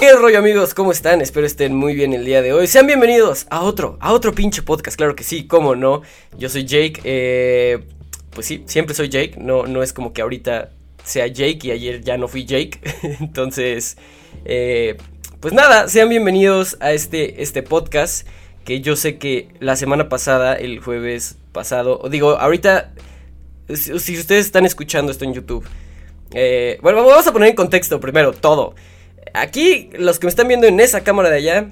¿Qué rollo amigos? ¿Cómo están? Espero estén muy bien el día de hoy. Sean bienvenidos a otro, a otro pinche podcast, claro que sí, cómo no. Yo soy Jake, eh, pues sí, siempre soy Jake, no, no es como que ahorita sea Jake y ayer ya no fui Jake. Entonces, eh, pues nada, sean bienvenidos a este, este podcast que yo sé que la semana pasada, el jueves pasado, digo, ahorita, si, si ustedes están escuchando esto en YouTube, eh, bueno, vamos a poner en contexto primero todo. Aquí, los que me están viendo en esa cámara de allá,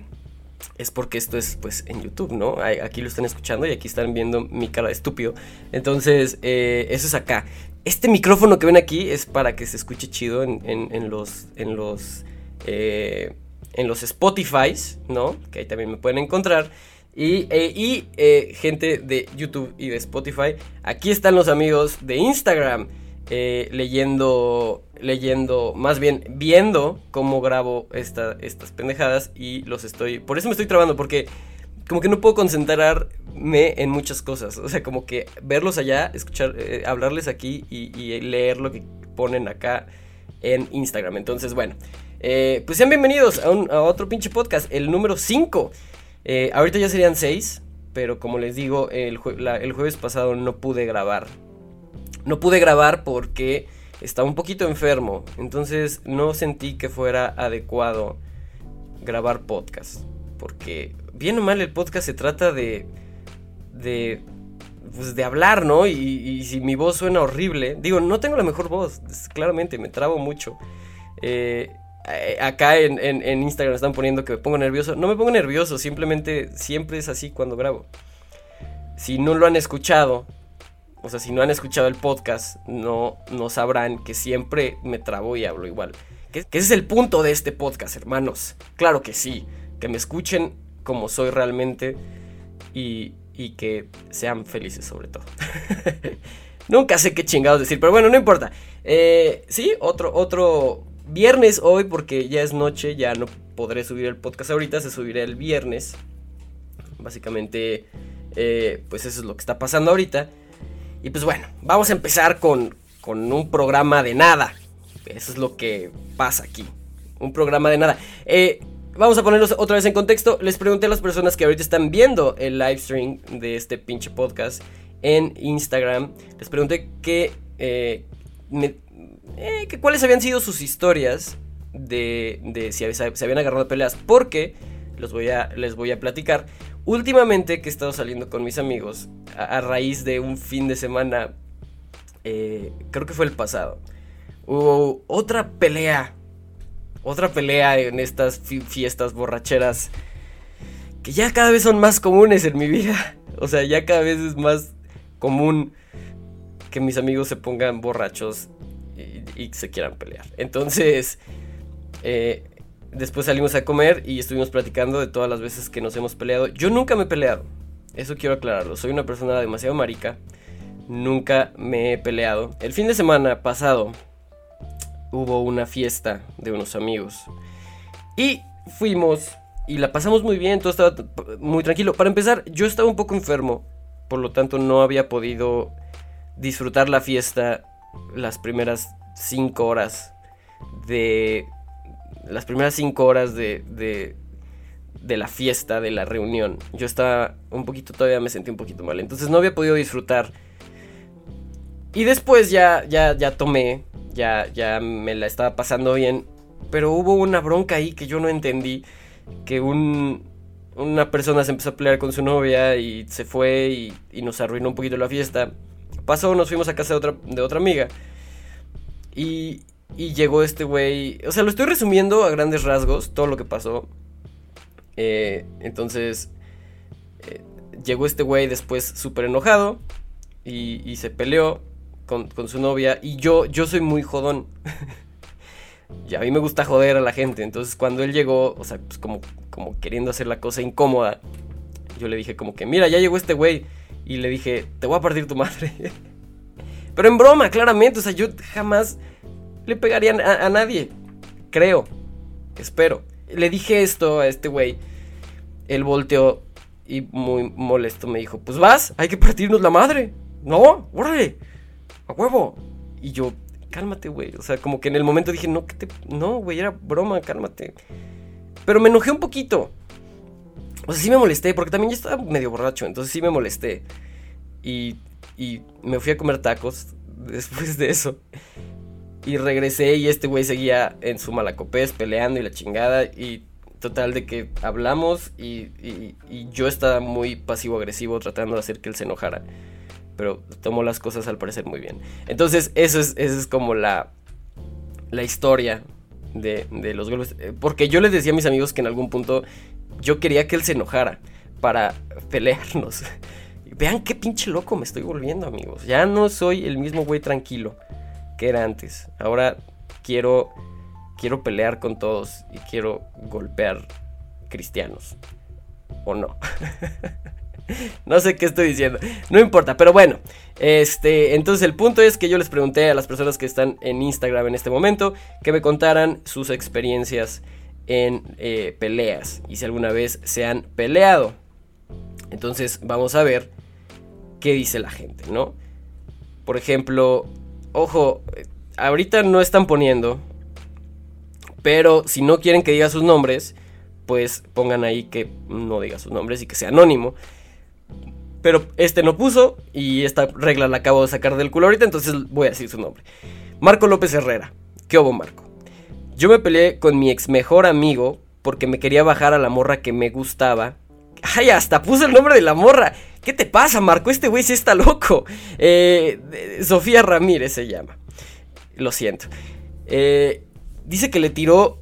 es porque esto es pues en YouTube, ¿no? Aquí lo están escuchando y aquí están viendo mi cara de estúpido. Entonces, eh, eso es acá. Este micrófono que ven aquí es para que se escuche chido en, los. en los. Eh, en los Spotify's, ¿no? Que ahí también me pueden encontrar. Y, eh, y gente de YouTube y de Spotify. Aquí están los amigos de Instagram. leyendo leyendo, más bien viendo cómo grabo esta, estas pendejadas y los estoy... Por eso me estoy trabando, porque como que no puedo concentrarme en muchas cosas. O sea, como que verlos allá, escuchar, eh, hablarles aquí y, leer lo que ponen acá en Instagram. Entonces, bueno, eh, pues sean bienvenidos a, otro pinche podcast, el número 5. Eh, ahorita ya serían 6, pero como les digo, el, el jueves pasado no pude grabar. No pude grabar porque estaba un poquito enfermo, entonces no sentí que fuera adecuado grabar podcast. Porque bien o mal el podcast se trata de... de pues de hablar, ¿no? Y, si mi voz suena horrible, digo, no tengo la mejor voz, claramente, me trabo mucho. Eh, acá en, en, Instagram están poniendo que me pongo nervioso. No me pongo nervioso, simplemente siempre es así cuando grabo. Si no lo han escuchado, o sea, si no han escuchado el podcast, no, no sabrán que siempre me trabo y hablo igual. Que, ese es el punto de este podcast, hermanos. Claro que sí. Que me escuchen como soy realmente y, y que sean felices sobre todo. Nunca sé qué chingados decir, pero bueno, no importa. Eh, sí, otro, otro viernes hoy porque ya es noche, ya no podré subir el podcast ahorita, se subirá el viernes. Básicamente, eh, pues eso es lo que está pasando ahorita. Y pues bueno, vamos a empezar con, un programa de nada. Eso es lo que pasa aquí. Un programa de nada. Eh, vamos a ponerlos otra vez en contexto. Les pregunté a las personas que ahorita están viendo el live stream de este pinche podcast en Instagram. Les pregunté que, eh, eh, que cuáles habían sido sus historias de, de si se habían agarrado peleas. Porque los voy a, les voy a platicar. Últimamente que he estado saliendo con mis amigos, a, raíz de un fin de semana, eh, creo que fue el pasado, hubo otra pelea, otra pelea en estas fiestas borracheras que ya cada vez son más comunes en mi vida. O sea, ya cada vez es más común que mis amigos se pongan borrachos y, se quieran pelear. Entonces, eh, Después salimos a comer y estuvimos platicando de todas las veces que nos hemos peleado. Yo nunca me he peleado. Eso quiero aclararlo. Soy una persona demasiado marica. Nunca me he peleado. El fin de semana pasado hubo una fiesta de unos amigos. Y fuimos y la pasamos muy bien. Todo estaba muy tranquilo. Para empezar, yo estaba un poco enfermo. Por lo tanto, no había podido disfrutar la fiesta las primeras 5 horas de las primeras cinco horas de, de, la fiesta, de la reunión, yo estaba un poquito, todavía me sentí un poquito mal. Entonces no había podido disfrutar. Y después ya, ya, ya tomé, ya, ya me la estaba pasando bien. Pero hubo una bronca ahí que yo no entendí. Que un, una persona se empezó a pelear con su novia y se fue y, y nos arruinó un poquito la fiesta. Pasó, nos fuimos a casa de otra, de otra amiga. Y, y llegó este güey. O sea, lo estoy resumiendo a grandes rasgos, todo lo que pasó. Eh, entonces, eh, llegó este güey después súper enojado. Y, se peleó con, su novia. Y yo, yo soy muy jodón. y a mí me gusta joder a la gente. Entonces, cuando él llegó, o sea, pues como, como queriendo hacer la cosa incómoda, yo le dije como que, mira, ya llegó este güey. Y le dije, te voy a partir tu madre. Pero en broma, claramente. O sea, yo jamás le pegarían a, nadie. Creo. Espero. Le dije esto a este güey. Él volteó y muy molesto me dijo, pues vas, hay que partirnos la madre. No, órale. A huevo. Y yo, cálmate, güey. O sea, como que en el momento dije, no, que te... No, güey, era broma, cálmate. Pero me enojé un poquito. O sí me molesté, porque también yo estaba medio borracho, entonces sí me molesté. Y, y me fui a comer tacos después de eso. Y regresé y este güey seguía en su malacopés peleando y la chingada. Y total de que hablamos y, y, yo estaba muy pasivo-agresivo tratando de hacer que él se enojara. Pero tomó las cosas al parecer muy bien. Entonces eso es, eso es como la, la historia de, de los golpes. Eh, porque yo les decía a mis amigos que en algún punto yo quería que él se enojara para pelearnos. Vean qué pinche loco me estoy volviendo, amigos. Ya no soy el mismo güey tranquilo que era antes. Ahora quiero quiero pelear con todos y quiero golpear cristianos. ¿O no? no sé qué estoy diciendo. No importa, pero bueno. Este, entonces el punto es que yo les pregunté a las personas que están en Instagram en este momento que me contaran sus experiencias en eh, peleas y si alguna vez se han peleado. Entonces vamos a ver qué dice la gente, ¿no? Por ejemplo, ojo, ahorita no están poniendo pero si no quieren que diga sus nombres, pues pongan ahí que no diga sus nombres y que sea anónimo. Pero este no puso y esta regla la acabo de sacar del culo ahorita, entonces voy a decir su nombre. Marco López Herrera. ¿Qué hubo, Marco? Yo me peleé con mi ex mejor amigo porque me quería bajar a la morra que me gustaba. ¡Ay, hasta puse el nombre de la morra! ¿Qué te pasa, Marco? Este güey sí está loco. Eh, Sofía Ramírez se llama. Lo siento. Eh, Dice que le tiró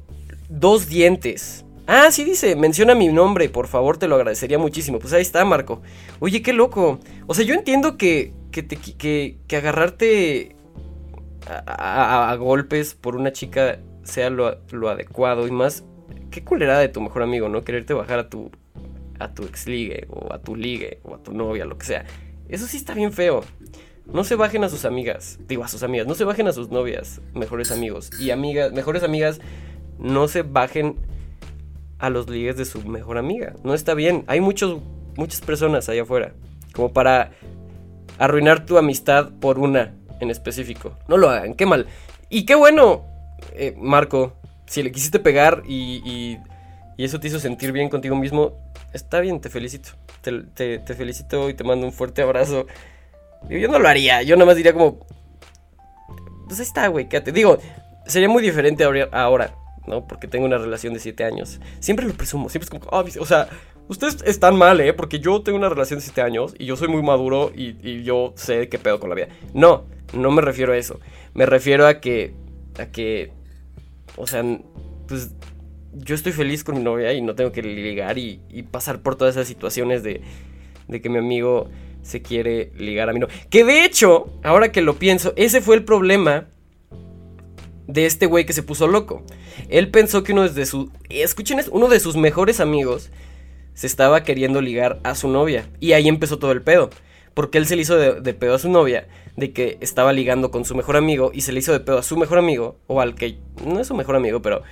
dos dientes. Ah, sí dice, menciona mi nombre, por favor, te lo agradecería muchísimo. Pues ahí está, Marco. Oye, qué loco. O sea, yo entiendo que, que, te, que, que agarrarte a, golpes por una chica sea lo, lo, adecuado y más, qué culerada de tu mejor amigo, ¿no? Quererte bajar a tu, a tu ex ligue o a tu ligue o a tu novia, lo que sea. Eso sí está bien feo. No se bajen a sus amigas, digo a sus amigas, no se bajen a sus novias, mejores amigos. Y amigas, mejores amigas, no se bajen a los ligues de su mejor amiga. No está bien. Hay muchos, muchas personas allá afuera. Como para arruinar tu amistad por una en específico. No lo hagan, qué mal. Y qué bueno, eh, Marco, si le quisiste pegar y, eso te hizo sentir bien contigo mismo, está bien, te felicito. Te, felicito y te mando un fuerte abrazo. Yo no lo haría, yo nada más diría como... Pues ahí está, güey, quédate. Digo, sería muy diferente ahora, ¿no? Porque tengo una relación de 7 años. Siempre lo presumo, siempre es como... Oh, o sea, ustedes están mal, ¿eh? Porque yo tengo una relación de 7 años y yo soy muy maduro y, y yo sé qué pedo con la vida. No, no me refiero a eso. Me refiero a que... A que... O sea, pues yo estoy feliz con mi novia y no tengo que ligar y, pasar por todas esas situaciones de, de que mi amigo se quiere ligar a mí. No. Que de hecho, ahora que lo pienso, ese fue el problema de este güey que se puso loco. Él pensó que uno de sus. Escuchen, uno de sus mejores amigos se estaba queriendo ligar a su novia. Y ahí empezó todo el pedo. Porque él se le hizo de, pedo a su novia, de que estaba ligando con su mejor amigo, y se le hizo de pedo a su mejor amigo, o al que no es su mejor amigo, pero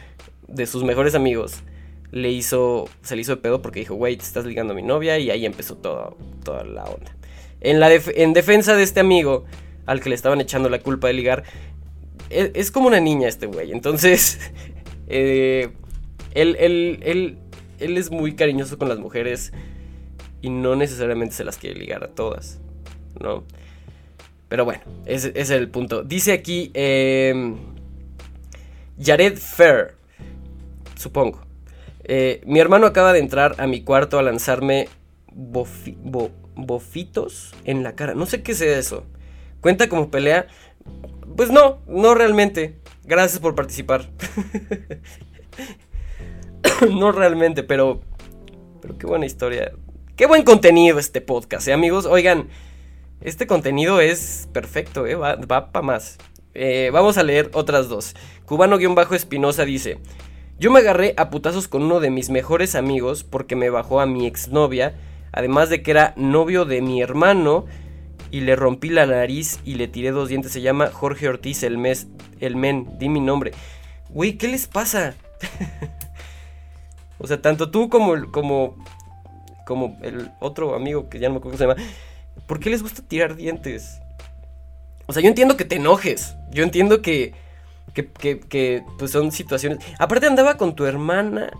de sus mejores amigos, le hizo, se le hizo de pedo porque dijo, güey, te estás ligando a mi novia, y ahí empezó toda la onda. En, la en defensa de este amigo al que le estaban echando la culpa de ligar, e, es, como una niña este güey. Entonces, eh, él, él, es muy cariñoso con las mujeres y no necesariamente se las quiere ligar a todas, ¿no? Pero bueno, ese, es el punto. Dice aquí em, Jared Fair, supongo. Eh, mi hermano acaba de entrar a mi cuarto a lanzarme bofi, bofitos en la cara. No sé qué sea eso. ¿Cuenta como pelea? Pues no, no realmente. Gracias por participar. no realmente, pero. Pero qué buena historia. Qué buen contenido este podcast, ¿eh, amigos? Oigan, este contenido es perfecto, ¿eh? Va, va para más. Eh, vamos a leer otras dos. Cubano-Espinosa dice: Yo me agarré a putazos con uno de mis mejores amigos porque me bajó a mi exnovia Además de que era novio de mi hermano y le rompí la nariz y le tiré dos dientes. Se llama Jorge Ortiz el mes, el men, di mi nombre. Güey, ¿qué les pasa? o sea, tanto tú como, como, como el otro amigo que ya no me acuerdo cómo se llama. ¿Por qué les gusta tirar dientes? O sea, yo entiendo que te enojes. Yo entiendo que, que, que, pues son situaciones. Aparte andaba con tu hermana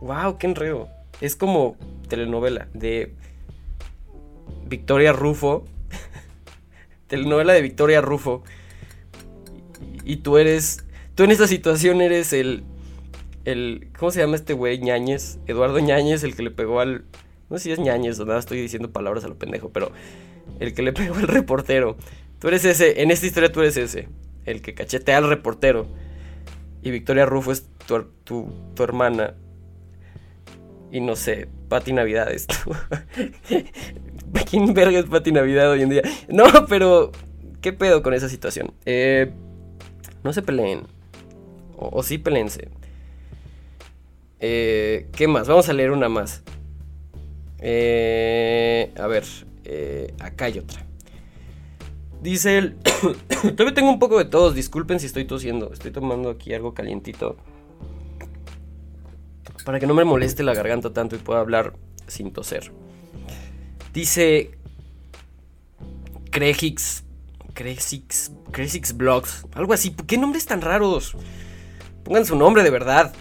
Wow, qué enredo. Es como telenovela de Victoria Rufo. telenovela de Victoria Rufo. Y tú eres. Tú en esta situación eres el. El. ¿Cómo se llama este güey? Ñañez. Eduardo Ñañez, el que le pegó al. No sé si es Ñañez o nada, estoy diciendo palabras a lo pendejo, pero. El que le pegó al reportero. Tú eres ese. En esta historia tú eres ese. El que cachetea al reportero. Y Victoria Rufo es tu, tu, tu hermana y no sé, Pati Navidad esto. ¿Quién verga es Pati Navidad hoy en día? No, pero ¿qué pedo con esa situación? Eh, no se peleen. O, sí peleense. Eh, ¿Qué más? Vamos a leer una más. Eh, a ver, acá hay otra. Dice él, todavía tengo un poco de tos, disculpen si estoy tosiendo, estoy tomando aquí algo calientito para que no me moleste la garganta tanto y pueda hablar sin toser. Dice Crejix, Crejix, Crejix Blogs, algo así. ¿Por qué nombres tan raros? Pongan su nombre de verdad.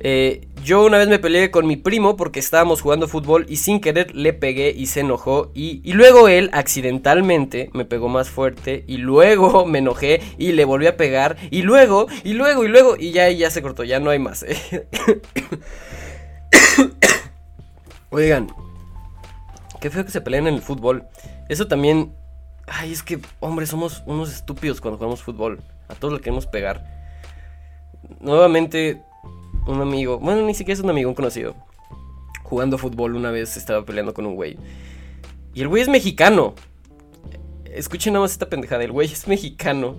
Eh, yo una vez me peleé con mi primo porque estábamos jugando fútbol y sin querer le pegué y se enojó. Y, luego él accidentalmente me pegó más fuerte y luego me enojé y le volví a pegar. Y luego, y luego, y luego, y ya, ya se cortó, ya no hay más. Oigan, qué feo que se peleen en el fútbol. Eso también... Ay, es que, hombre, somos unos estúpidos cuando jugamos fútbol. A todos le queremos pegar. Nuevamente un amigo, bueno, ni siquiera es un amigo, un conocido. Jugando fútbol una vez estaba peleando con un güey. Y el güey es mexicano. Escuchen nada más esta pendejada, el güey es mexicano.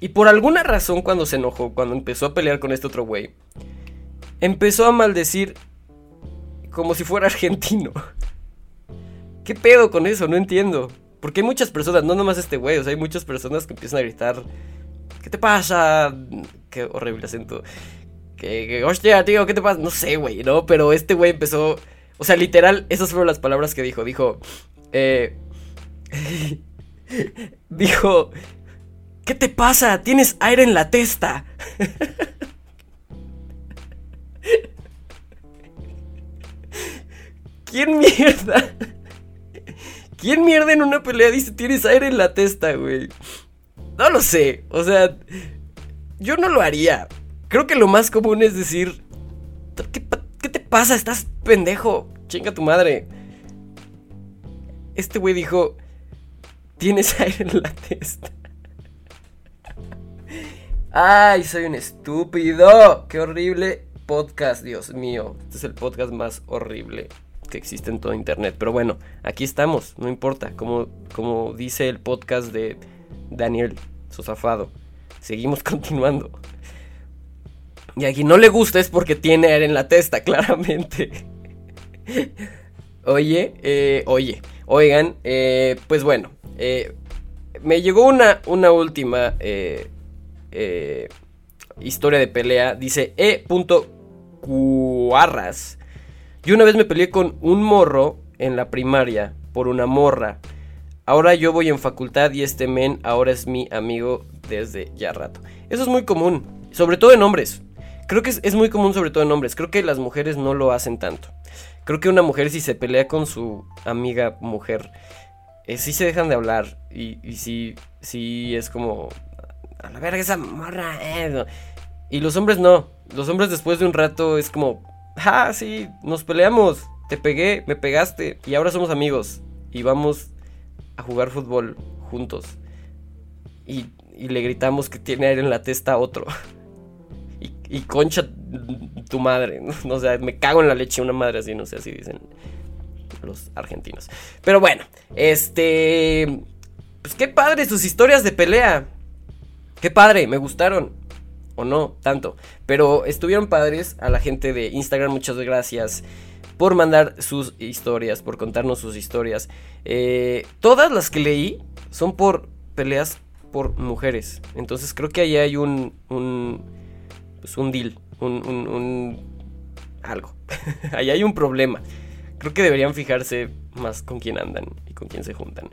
Y por alguna razón cuando se enojó, cuando empezó a pelear con este otro güey, empezó a maldecir como si fuera argentino. ¿Qué pedo con eso? No entiendo. Porque hay muchas personas, no nomás este güey, o sea, hay muchas personas que empiezan a gritar ¿Qué te pasa? Qué horrible acento. Que, hostia, tío, ¿qué te pasa? No sé, güey, ¿no? Pero este güey empezó. O sea, literal, esas fueron las palabras que dijo. Dijo. Eh. dijo. ¿Qué te pasa? Tienes aire en la testa. ¿Quién mierda? ¿Quién mierda en una pelea dice tienes aire en la testa, güey? No lo sé. O sea, yo no lo haría. Creo que lo más común es decir, ¿qué, te pasa? Estás pendejo. Chinga tu madre. Este güey dijo, tienes aire en la testa. Ay, soy un estúpido. Qué horrible podcast, Dios mío. Este es el podcast más horrible que existe en todo internet. Pero bueno, aquí estamos, no importa. Como, dice el podcast de Daniel Sosafado. Seguimos continuando. Y a quien no le gusta es porque tiene aire en la testa, claramente. oye, eh, oye, oigan, eh, pues bueno, eh, me llegó una, una última historia de pelea. Dice E. Cuarras. Yo una vez me peleé con un morro en la primaria por una morra. Ahora yo voy en facultad y este men ahora es mi amigo desde ya rato. Eso es muy común, sobre todo en hombres. Creo que es, muy común sobre todo en hombres. Creo que las mujeres no lo hacen tanto. Creo que una mujer si se pelea con su amiga mujer, eh, sí se dejan de hablar. Y, y sí, sí es como... A la verga esa morra. Eh, y los hombres no. Los hombres después de un rato es como... Ah, sí, nos peleamos. Te pegué, me pegaste. Y ahora somos amigos. Y vamos a jugar fútbol juntos. Y, le gritamos que tiene aire en la testa a otro. Y, concha tu madre. ¿no? O sea, me cago en la leche una madre así, no sé, así dicen los argentinos. Pero bueno, este... Pues qué padre sus historias de pelea. Qué padre, me gustaron. O no, tanto. Pero estuvieron padres a la gente de Instagram, muchas gracias por mandar sus historias, por contarnos sus historias. Eh, todas las que leí son por peleas por mujeres. Entonces creo que ahí hay un, un, pues un deal, un, un, algo. ahí hay un problema. Creo que deberían fijarse más con quién andan y con quién se juntan.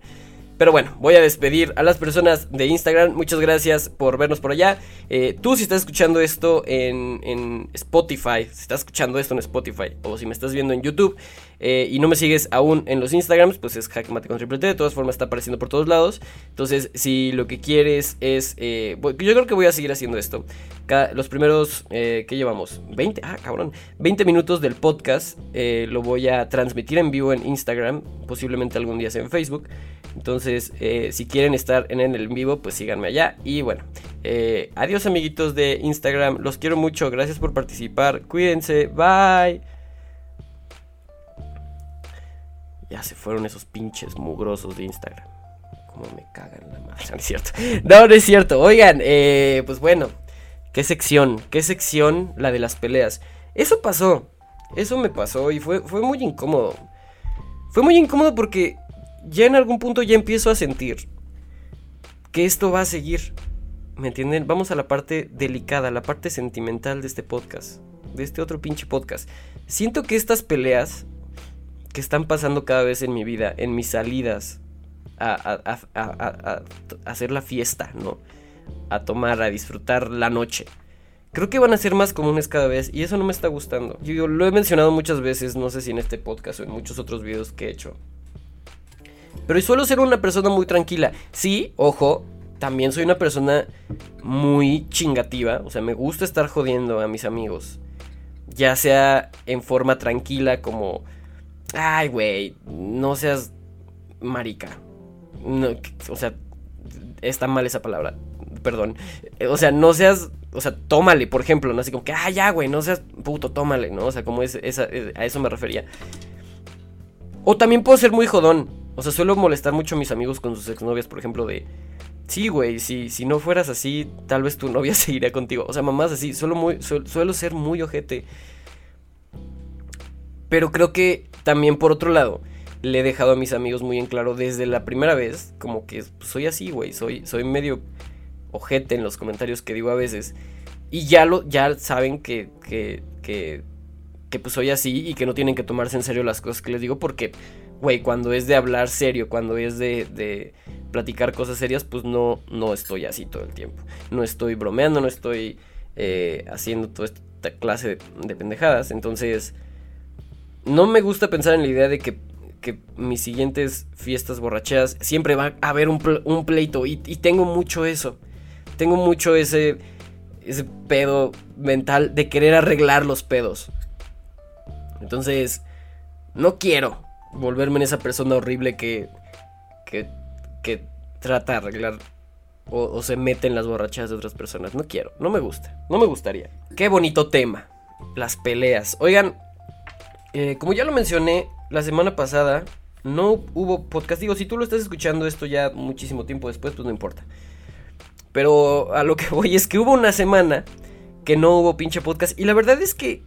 Pero bueno, voy a despedir a las personas de Instagram. Muchas gracias por vernos por allá. Eh, tú si estás escuchando esto en, en, Spotify, si estás escuchando esto en Spotify o si me estás viendo en YouTube eh, y no me sigues aún en los Instagrams, pues es Hackmate con triple. De todas formas está apareciendo por todos lados. Entonces, si lo que quieres es... Eh, yo creo que voy a seguir haciendo esto. los primeros... ¿Qué llevamos? 20. Ah, cabrón. 20 minutos del podcast lo voy a transmitir en vivo en Instagram. Posiblemente algún día sea en Facebook. Entonces, eh, si quieren estar en el vivo, pues síganme allá. Y bueno, eh, adiós amiguitos de Instagram. Los quiero mucho. Gracias por participar. Cuídense. Bye. Ya se fueron esos pinches mugrosos de Instagram. Como me cagan la madre. No, es cierto. No, no es cierto. Oigan, eh, pues bueno. ¿Qué sección? ¿Qué sección? La de las peleas. Eso pasó. Eso me pasó y fue, fue muy incómodo. Fue muy incómodo porque ya en algún punto ya empiezo a sentir que esto va a seguir. ¿Me entienden? Vamos a la parte delicada, la parte sentimental de este podcast, de este otro pinche podcast. Siento que estas peleas que están pasando cada vez en mi vida, en mis salidas a, hacer la fiesta, ¿no? A tomar, a disfrutar la noche. Creo que van a ser más comunes cada vez y eso no me está gustando. Yo lo he mencionado muchas veces, no sé si en este podcast o en muchos otros videos que he hecho. Pero suelo ser una persona muy tranquila. Sí, ojo, también soy una persona muy chingativa. O sea, me gusta estar jodiendo a mis amigos. Ya sea en forma tranquila como... Ay, güey, no seas marica. o sea, está mal esa palabra. Perdón. O sea, no seas... O sea, tómale, por ejemplo, ¿no? Así como que, ah, ya, güey, no seas puto, tómale, ¿no? O sea, como es, a eso me refería. O también puedo ser muy jodón. O sea, suelo molestar mucho a mis amigos con sus exnovias, por ejemplo, de... Sí, güey, si, si no fueras así, tal vez tu novia seguiría contigo. O sea, mamás así, suelo, muy, suelo ser muy ojete. Pero creo que también por otro lado, le he dejado a mis amigos muy en claro desde la primera vez, como que soy así, güey, soy, soy medio ojete en los comentarios que digo a veces. Y ya, lo, ya saben que, que, que, que pues soy así y que no tienen que tomarse en serio las cosas que les digo porque güey, cuando es de hablar serio, cuando es de, de, platicar cosas serias, pues no, no estoy así todo el tiempo. No estoy bromeando, no estoy eh, haciendo toda esta clase de, pendejadas. Entonces, no me gusta pensar en la idea de que, que mis siguientes fiestas borracheras siempre va a haber un, un pleito. Y, y, tengo mucho eso. Tengo mucho ese, ese pedo mental de querer arreglar los pedos. Entonces, no quiero volverme en esa persona horrible que, que, que trata de arreglar o, se mete en las borrachadas de otras personas. No quiero, no me gusta, no me gustaría. Qué bonito tema, las peleas. Oigan, eh, como ya lo mencioné la semana pasada, no hubo podcast. Digo, si tú lo estás escuchando esto ya muchísimo tiempo después, pues no importa. Pero a lo que voy es que hubo una semana que no hubo pinche podcast. Y la verdad es que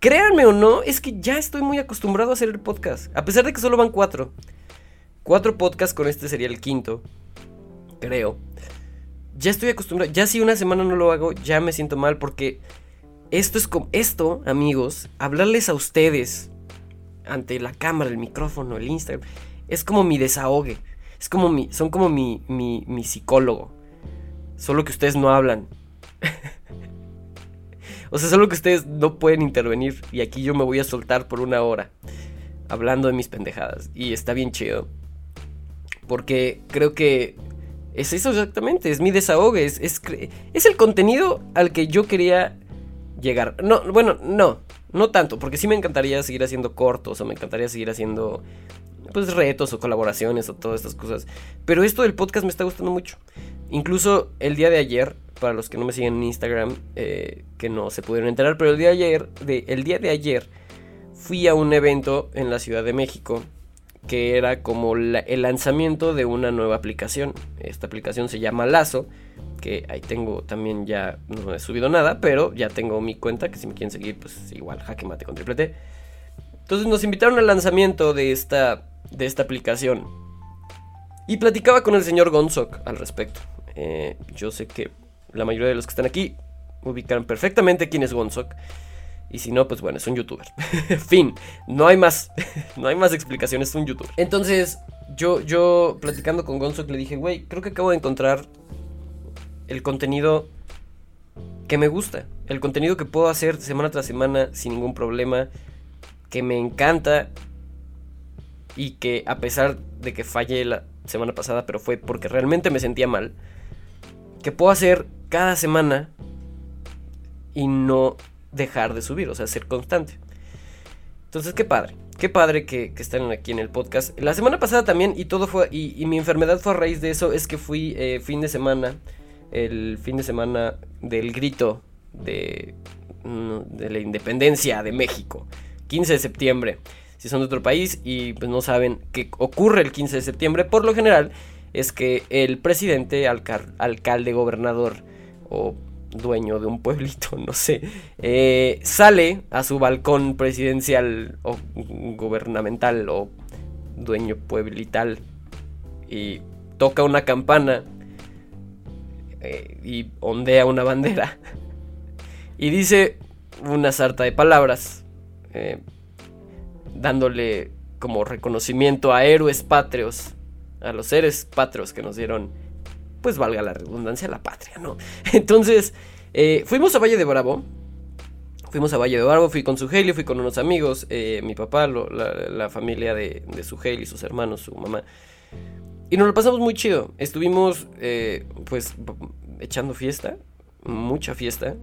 Créanme o no, es que ya estoy muy acostumbrado a hacer el podcast. A pesar de que solo van cuatro. Cuatro podcasts con este sería el quinto. Creo. Ya estoy acostumbrado. Ya si una semana no lo hago, ya me siento mal porque esto es como... Esto, amigos, hablarles a ustedes ante la cámara, el micrófono, el Instagram, es como mi desahogue. Es como mi... Son como mi, mi, mi psicólogo. Solo que ustedes no hablan. O sea, solo que ustedes no pueden intervenir y aquí yo me voy a soltar por una hora hablando de mis pendejadas. Y está bien chido. Porque creo que es eso exactamente, es mi desahogue, es, es, es el contenido al que yo quería llegar. No, bueno, no, no tanto, porque sí me encantaría seguir haciendo cortos o me encantaría seguir haciendo pues retos o colaboraciones o todas estas cosas. Pero esto del podcast me está gustando mucho. Incluso el día de ayer para los que no me siguen en Instagram, eh, que no se pudieron enterar, pero el día de ayer, el día de ayer fui a un evento en la Ciudad de México que era como el lanzamiento de una nueva aplicación. Esta aplicación se llama Lazo, que ahí tengo también ya, no he subido nada, pero ya tengo mi cuenta, que si me quieren seguir, pues igual, jaque mate con triple T. Entonces nos invitaron al lanzamiento de esta, de esta aplicación. Y platicaba con el señor Gonzok al respecto. Eh, yo sé que la mayoría de los que están aquí ubican perfectamente quién es Gonzok. Y si no, pues bueno, es un youtuber. fin, no hay más. no hay más explicaciones, es un youtuber. Entonces, yo, yo platicando con Gonzo le dije, güey, creo que acabo de encontrar el contenido que me gusta. El contenido que puedo hacer semana tras semana sin ningún problema. Que me encanta. Y que a pesar de que fallé la semana pasada, pero fue porque realmente me sentía mal. Que puedo hacer cada semana y no dejar de subir, o sea, ser constante. Entonces, qué padre. Qué padre que, estén aquí en el podcast. La semana pasada también, y todo fue. Y, mi enfermedad fue a raíz de eso. Es que fui eh, fin de semana. El fin de semana del grito de, de la independencia de México. 15 de septiembre. Si son de otro país y pues no saben qué ocurre el 15 de septiembre, por lo general es que el presidente, alcalde, gobernador o dueño de un pueblito, no sé, eh, sale a su balcón presidencial o gubernamental o dueño pueblital y toca una campana eh, y ondea una bandera y dice una sarta de palabras eh, dándole como reconocimiento a héroes patrios, a los seres patrios que nos dieron pues valga la redundancia, la patria, ¿no? Entonces, eh, fuimos a Valle de Bravo. Fuimos a Valle de Bravo, fui con Suheili, fui con unos amigos, eh, mi papá, la, familia de, de Suheili, sus hermanos, su mamá. Y nos lo pasamos muy chido. Estuvimos, eh, pues, echando fiesta, mucha fiesta.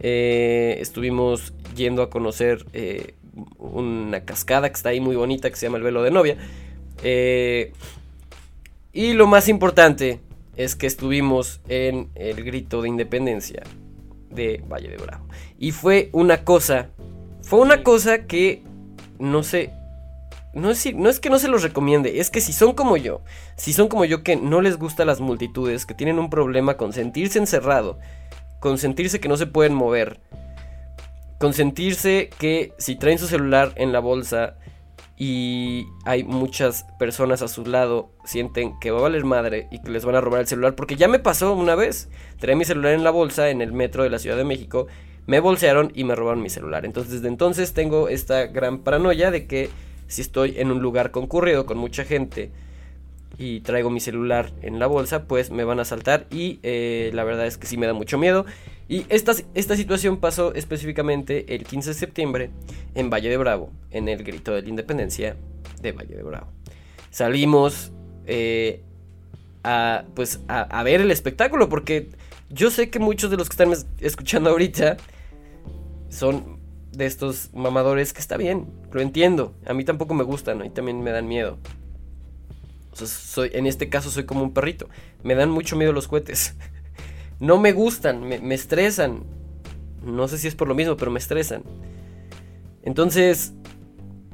estuvimos yendo a conocer una cascada que está ahí muy bonita, que se llama el Velo de Novia. y lo más importante, es que estuvimos en el grito de independencia de Valle de Bravo. Y fue una cosa, fue una cosa que no sé, no es, no es que no se los recomiende, es que si son como yo, si son como yo que no les gustan las multitudes, que tienen un problema con sentirse encerrado, con sentirse que no se pueden mover, con sentirse que si traen su celular en la bolsa y hay muchas personas a su lado sienten que va a valer madre y que les van a robar el celular porque ya me pasó una vez traía mi celular en la bolsa en el metro de la Ciudad de México me bolsearon y me robaron mi celular entonces desde entonces tengo esta gran paranoia de que si estoy en un lugar concurrido con mucha gente y traigo mi celular en la bolsa, pues me van a saltar y eh, la verdad es que sí me da mucho miedo. Y esta, esta situación pasó específicamente el 15 de septiembre en Valle de Bravo, en el grito de la independencia de Valle de Bravo. Salimos eh, a, pues, a, ver el espectáculo porque yo sé que muchos de los que están escuchando ahorita son de estos mamadores que está bien, lo entiendo. A mí tampoco me gustan, y también me dan miedo soy, en este caso soy como un perrito. Me dan mucho miedo los cohetes. no me gustan, me, estresan. No sé si es por lo mismo, pero me estresan. Entonces,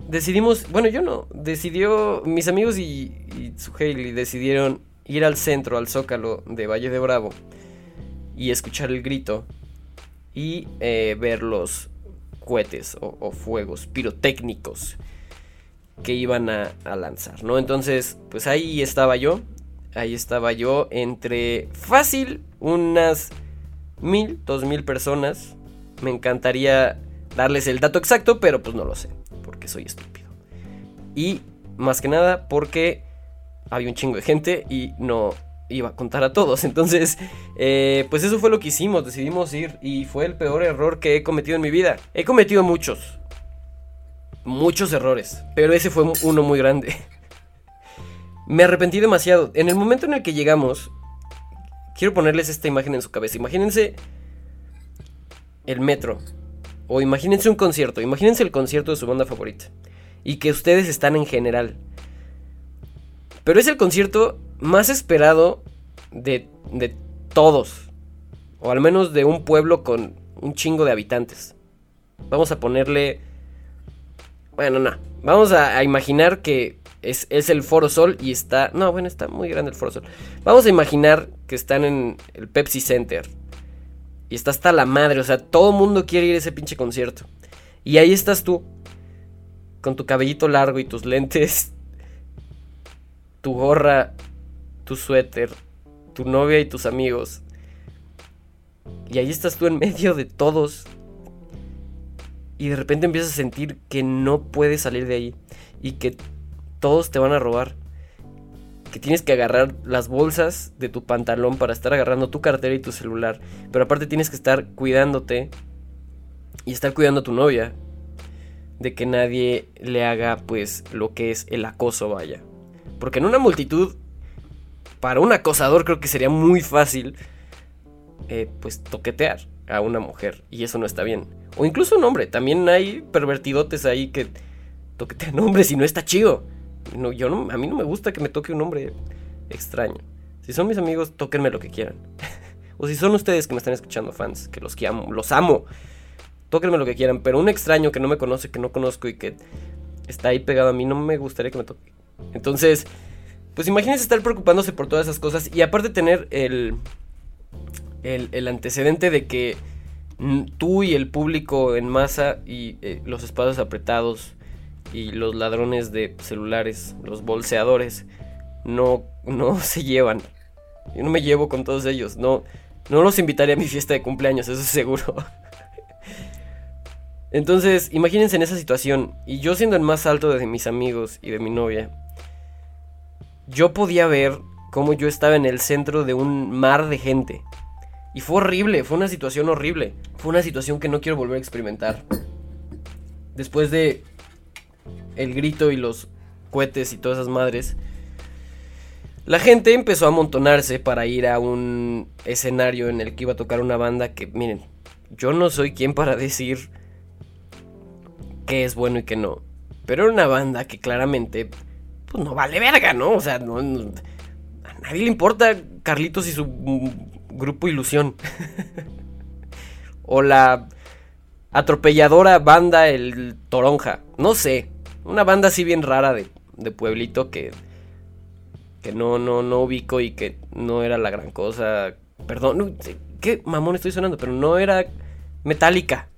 decidimos, bueno, yo no, decidió, mis amigos y, y su Hailey decidieron ir al centro, al zócalo de Valle de Bravo y escuchar el grito y eh, ver los cohetes o fuegos pirotécnicos que iban a, lanzar, ¿no? Entonces, pues ahí estaba yo, ahí estaba yo entre fácil unas mil, dos mil personas. Me encantaría darles el dato exacto, pero pues no lo sé, porque soy estúpido. Y más que nada porque había un chingo de gente y no iba a contar a todos. Entonces, eh, pues eso fue lo que hicimos, decidimos ir y fue el peor error que he cometido en mi vida. He cometido muchos, muchos errores, pero ese fue uno muy grande. Me arrepentí demasiado. En el momento en el que llegamos, quiero ponerles esta imagen en su cabeza. Imagínense el metro. O imagínense un concierto. Imagínense el concierto de su banda favorita. Y que ustedes están en general. Pero es el concierto más esperado de, de todos. O al menos de un pueblo con un chingo de habitantes. Vamos a ponerle bueno, no. Vamos a, imaginar que es, el Foro Sol y está. No, bueno, está muy grande el Foro Sol. Vamos a imaginar que están en el Pepsi Center. Y está hasta la madre. O sea, todo el mundo quiere ir a ese pinche concierto. Y ahí estás tú. Con tu cabellito largo y tus lentes. Tu gorra. Tu suéter. Tu novia y tus amigos. Y ahí estás tú en medio de todos y de repente empiezas a sentir que no puedes salir de ahí y que todos te van a robar que tienes que agarrar las bolsas de tu pantalón para estar agarrando tu cartera y tu celular. Pero aparte tienes que estar cuidándote y estar cuidando a tu novia de que nadie le haga pues lo que es el acoso, vaya. Porque en una multitud, para un acosador creo que sería muy fácil eh, pues toquetear a una mujer y eso no está bien. O incluso un hombre, también hay pervertidotes ahí que toquetean hombres y no está chido. No, yo no, a mí no me gusta que me toque un hombre extraño. Si son mis amigos, tóquenme lo que quieran. o si son ustedes que me están escuchando, fans, que los amo, los amo. Tóquenme lo que quieran, pero un extraño que no me conoce, que no conozco y que está ahí pegado a mí, no me gustaría que me toque. Entonces, pues imagínense estar preocupándose por todas esas cosas y aparte tener el, el, antecedente de que tú y el público en masa y eh, los espacios apretados y los ladrones de celulares, los bolseadores, no, no se llevan. Yo no me llevo con todos ellos. No, no los invitaría a mi fiesta de cumpleaños, eso es seguro. Entonces, imagínense en esa situación. Y yo siendo el más alto de mis amigos y de mi novia, yo podía ver cómo yo estaba en el centro de un mar de gente. Y fue horrible, fue una situación horrible. Fue una situación que no quiero volver a experimentar. Después de el grito y los cohetes y todas esas madres, la gente empezó a amontonarse para ir a un escenario en el que iba a tocar una banda que, miren, yo no soy quien para decir qué es bueno y qué no. Pero era una banda que claramente, pues no vale verga, ¿no? O sea, a nadie le importa Carlitos y su grupo Ilusión. o la atropelladora banda El Toronja. No sé. Una banda así bien rara de, de pueblito que, que no, no, no ubico y que no era la gran cosa. Perdón, qué mamón estoy sonando, pero no era Metallica.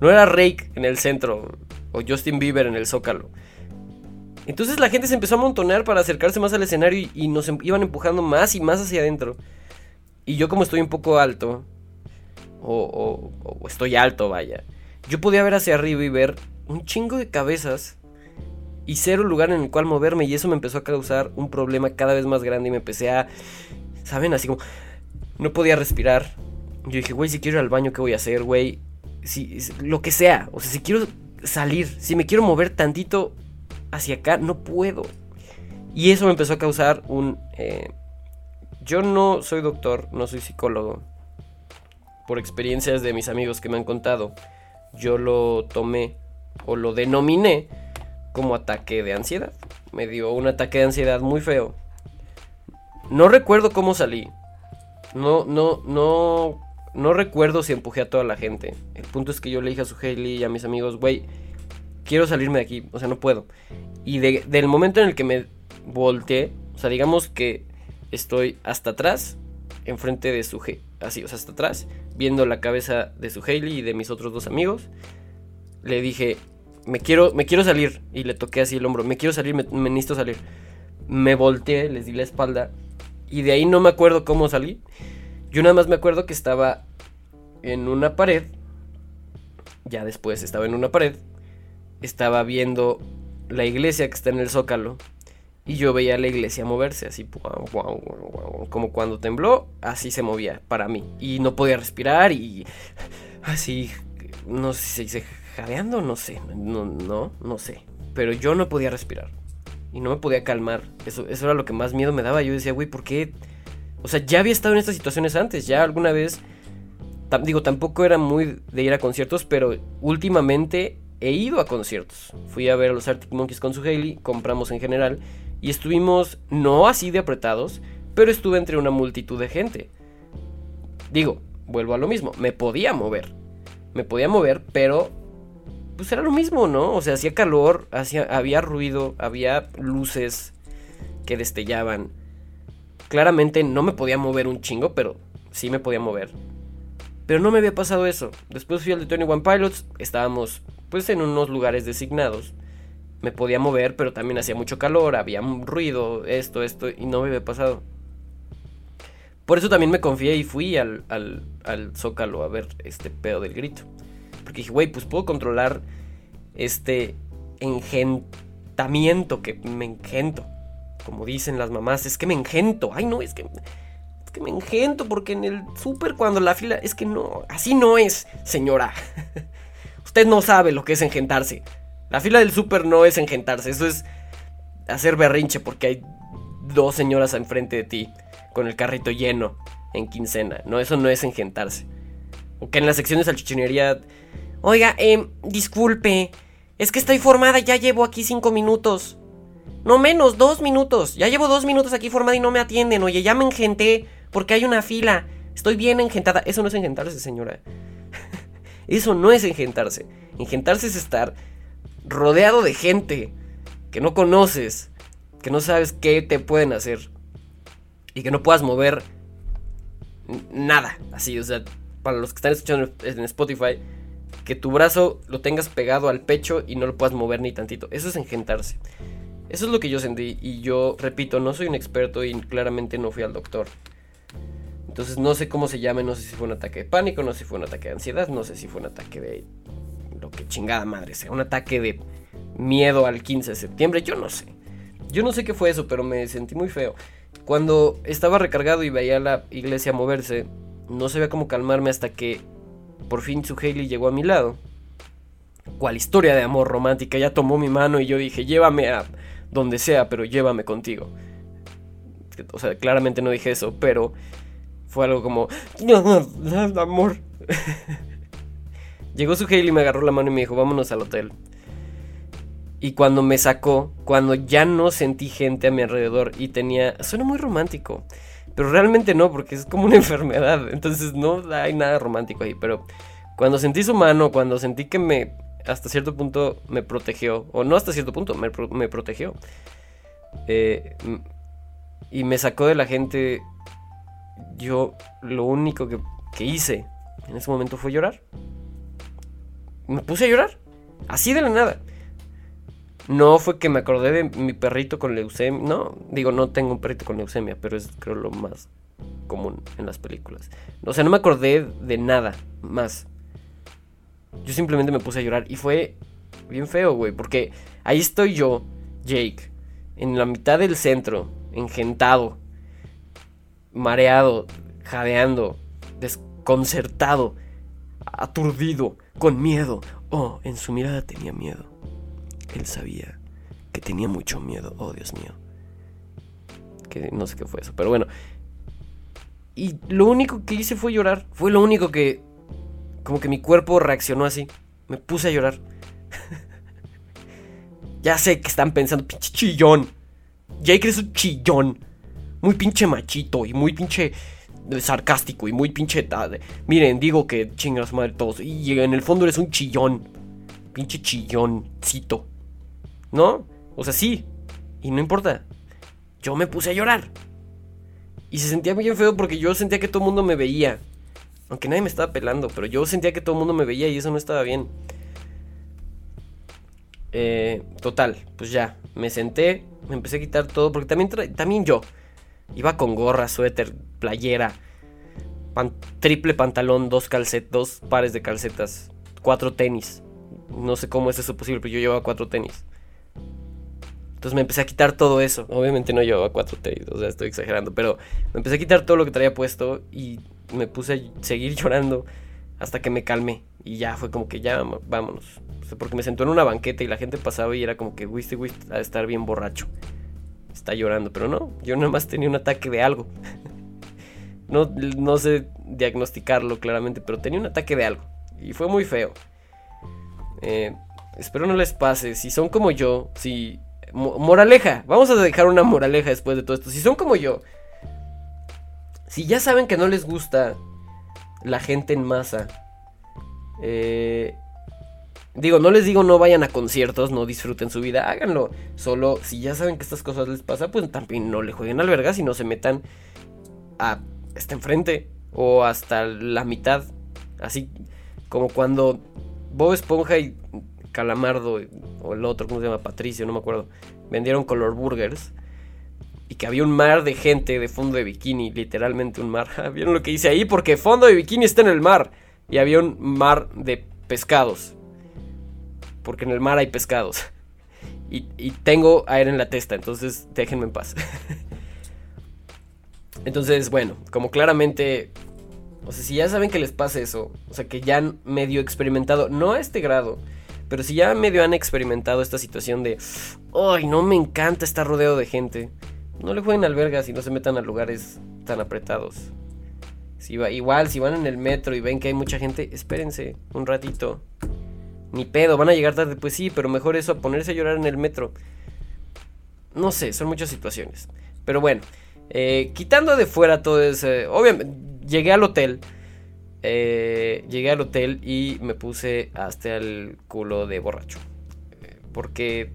No era Rake en el centro o Justin Bieber en el Zócalo. Entonces la gente se empezó a amontonar para acercarse más al escenario y, nos em, iban empujando más y más hacia adentro. Y yo como estoy un poco alto, o, o estoy alto, vaya, yo podía ver hacia arriba y ver un chingo de cabezas y cero lugar en el cual moverme y eso me empezó a causar un problema cada vez más grande y me empecé a, ¿saben? Así como, no podía respirar. Yo dije, güey, si quiero ir al baño, ¿qué voy a hacer, güey? Si, lo que sea, o sea, si quiero salir, si me quiero mover tantito hacia acá, no puedo. Y eso me empezó a causar un... Eh, yo no soy doctor, no soy psicólogo. Por experiencias de mis amigos que me han contado, yo lo tomé o lo denominé como ataque de ansiedad. Me dio un ataque de ansiedad muy feo. No recuerdo cómo salí. No, no, no, no recuerdo si empujé a toda la gente. El punto es que yo le dije a su Haley y a mis amigos, güey, quiero salirme de aquí, o sea, no puedo. Y del momento en el que me volteé, o sea, digamos que estoy hasta atrás, enfrente de su, así, o sea, hasta atrás, viendo la cabeza de su Haley y de mis otros dos amigos le dije, me quiero, me quiero salir. Y le toqué así el hombro, me quiero salir, me, necesito salir. Me volteé, les di la espalda. Y de ahí no me acuerdo cómo salí. Yo nada más me acuerdo que estaba en una pared. Ya después estaba en una pared. Estaba viendo la iglesia que está en el zócalo. Y yo veía la iglesia moverse así, como cuando tembló, así se movía para mí. Y no podía respirar y así, no sé si se no sé, no, no, no sé. Pero yo no podía respirar. Y no me podía calmar. Eso, eso era lo que más miedo me daba. Yo decía, güey, ¿por qué? O sea, ya había estado en estas situaciones antes. Ya alguna vez. digo, tampoco era muy de ir a conciertos, pero últimamente he ido a conciertos. Fui a ver a los Arctic Monkeys con su Haley, compramos en general. Y estuvimos, no así de apretados, pero estuve entre una multitud de gente. Digo, vuelvo a lo mismo, me podía mover. Me podía mover, pero pues era lo mismo, ¿no? O sea, hacía calor, hacía, había ruido, había luces que destellaban. Claramente no me podía mover un chingo, pero sí me podía mover. Pero no me había pasado eso. Después fui al de Tony One Pilots, estábamos pues en unos lugares designados. Me podía mover, pero también hacía mucho calor, había ruido, esto, esto, y no me había pasado. Por eso también me confié y fui al, al, al Zócalo a ver este pedo del grito. Porque dije, güey, pues puedo controlar este engentamiento que me engento. como dicen las mamás, es que me engento. Ay, no, es que, es que me engento porque en el súper cuando la fila, es que no, así no es, señora. Usted no sabe lo que es engentarse. La fila del súper no es engentarse, eso es hacer berrinche porque hay dos señoras enfrente de ti con el carrito lleno en quincena. No, eso no es engentarse. O que en la sección de salchichonería. Oiga, eh, disculpe. Es que estoy formada, ya llevo aquí cinco minutos. No menos, dos minutos. Ya llevo dos minutos aquí formada y no me atienden. Oye, ya me engenté porque hay una fila. Estoy bien engentada. Eso no es engentarse, señora. Eso no es engentarse. Engentarse es estar rodeado de gente que no conoces, que no sabes qué te pueden hacer y que no puedas mover nada. Así, o sea, para los que están escuchando en Spotify, que tu brazo lo tengas pegado al pecho y no lo puedas mover ni tantito. Eso es engentarse. Eso es lo que yo sentí y yo repito, no soy un experto y claramente no fui al doctor. Entonces no sé cómo se llame, no sé si fue un ataque de pánico, no sé si fue un ataque de ansiedad, no sé si fue un ataque de lo que chingada madre sea, un ataque de miedo al 15 de septiembre, yo no sé. Yo no sé qué fue eso, pero me sentí muy feo. Cuando estaba recargado y veía la iglesia moverse, no sabía cómo calmarme hasta que por fin su Haley llegó a mi lado. Cual historia de amor romántica, ya tomó mi mano y yo dije, llévame a donde sea, pero llévame contigo. O sea, claramente no dije eso, pero fue algo como, amor. Llegó su Haley, me agarró la mano y me dijo, vámonos al hotel. Y cuando me sacó, cuando ya no sentí gente a mi alrededor y tenía... Suena muy romántico, pero realmente no, porque es como una enfermedad. Entonces no hay nada romántico ahí. Pero cuando sentí su mano, cuando sentí que me... Hasta cierto punto me protegió. O no hasta cierto punto, me, protegió. Eh, y me sacó de la gente. Yo lo único que, que hice en ese momento fue llorar. Me puse a llorar. Así de la nada. No fue que me acordé de mi perrito con leucemia. No, digo, no tengo un perrito con leucemia, pero es creo lo más común en las películas. O sea, no me acordé de nada más. Yo simplemente me puse a llorar y fue bien feo, güey, porque ahí estoy yo, Jake, en la mitad del centro, engentado, mareado, jadeando, desconcertado, aturdido, con miedo. Oh, en su mirada tenía miedo. Él sabía que tenía mucho miedo. Oh, Dios mío. Que no sé qué fue eso, pero bueno. Y lo único que hice fue llorar. Fue lo único que... Como que mi cuerpo reaccionó así. Me puse a llorar. ya sé que están pensando, pinche chillón. Jake es un chillón. Muy pinche machito y muy pinche sarcástico y muy pinche. Miren, digo que chingas madre todos. Y en el fondo eres un chillón. Pinche chilloncito. ¿No? O sea, sí. Y no importa. Yo me puse a llorar. Y se sentía bien feo porque yo sentía que todo el mundo me veía. Aunque nadie me estaba pelando, pero yo sentía que todo el mundo me veía y eso no estaba bien. Eh, total, pues ya, me senté, me empecé a quitar todo, porque también, también yo iba con gorra, suéter, playera, triple pantalón, dos calcetas, dos pares de calcetas, cuatro tenis. No sé cómo es eso posible, pero yo llevaba cuatro tenis. Entonces me empecé a quitar todo eso. Obviamente no llevaba cuatro tenis, o sea, estoy exagerando, pero me empecé a quitar todo lo que traía puesto y me puse a seguir llorando hasta que me calmé. Y ya fue como que ya vámonos. porque me sentó en una banqueta y la gente pasaba y era como que wiste wiste a estar bien borracho. Está llorando, pero no, yo nada más tenía un ataque de algo. no, no sé diagnosticarlo claramente, pero tenía un ataque de algo. Y fue muy feo. Eh, espero no les pase. Si son como yo, si moraleja, vamos a dejar una moraleja después de todo esto. Si son como yo, si ya saben que no les gusta la gente en masa, eh, digo, no les digo no vayan a conciertos, no disfruten su vida, háganlo. Solo si ya saben que estas cosas les pasan, pues también no le jueguen al vergas y no se metan a este enfrente o hasta la mitad. Así como cuando Bob Esponja y Calamardo o el otro, ¿cómo se llama? Patricio, no me acuerdo. Vendieron color burgers. Y que había un mar de gente de fondo de bikini, literalmente un mar. ¿Vieron lo que hice ahí? Porque fondo de bikini está en el mar. Y había un mar de pescados. Porque en el mar hay pescados. Y, y tengo aire en la testa, entonces déjenme en paz. entonces, bueno, como claramente o sea, si ya saben que les pasa eso, o sea, que ya han medio experimentado, no a este grado, pero si ya medio han experimentado esta situación de, ay, no me encanta estar rodeado de gente, no le jueguen albergas y no se metan a lugares tan apretados. Si va, igual, si van en el metro y ven que hay mucha gente, espérense un ratito. Ni pedo, van a llegar tarde, pues sí, pero mejor eso a ponerse a llorar en el metro. No sé, son muchas situaciones. Pero bueno, eh, quitando de fuera todo ese... Obviamente, llegué al hotel. Eh, llegué al hotel y me puse hasta el culo de borracho. Eh, porque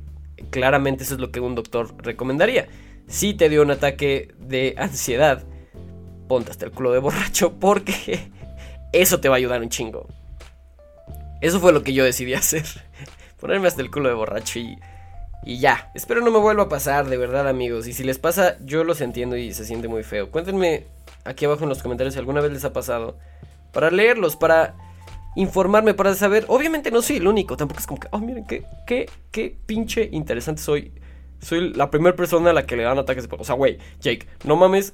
claramente eso es lo que un doctor recomendaría. Si te dio un ataque de ansiedad, ponte hasta el culo de borracho porque eso te va a ayudar un chingo. Eso fue lo que yo decidí hacer. Ponerme hasta el culo de borracho y, y ya. Espero no me vuelva a pasar, de verdad amigos. Y si les pasa, yo los entiendo y se siente muy feo. Cuéntenme aquí abajo en los comentarios si alguna vez les ha pasado. Para leerlos, para informarme, para saber. Obviamente no soy el único, tampoco es como que, oh, miren, qué, qué, qué pinche interesante soy. Soy la primera persona a la que le dan ataques de... O sea, güey, Jake, no mames.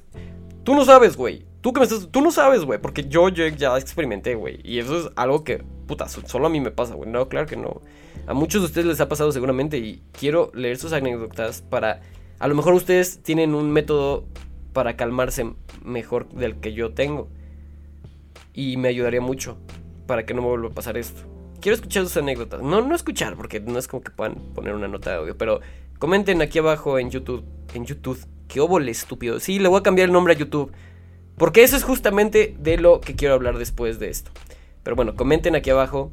Tú no sabes, güey. Tú que me estás... Tú no sabes, güey. Porque yo, Jake, ya experimenté, güey. Y eso es algo que, puta, solo a mí me pasa, güey. No, claro que no. A muchos de ustedes les ha pasado seguramente y quiero leer sus anécdotas para... A lo mejor ustedes tienen un método para calmarse mejor del que yo tengo. Y me ayudaría mucho para que no me vuelva a pasar esto. Quiero escuchar sus anécdotas. No, no escuchar, porque no es como que puedan poner una nota de audio. Pero comenten aquí abajo en YouTube. En YouTube. Qué óvole estúpido. Sí, le voy a cambiar el nombre a YouTube. Porque eso es justamente de lo que quiero hablar después de esto. Pero bueno, comenten aquí abajo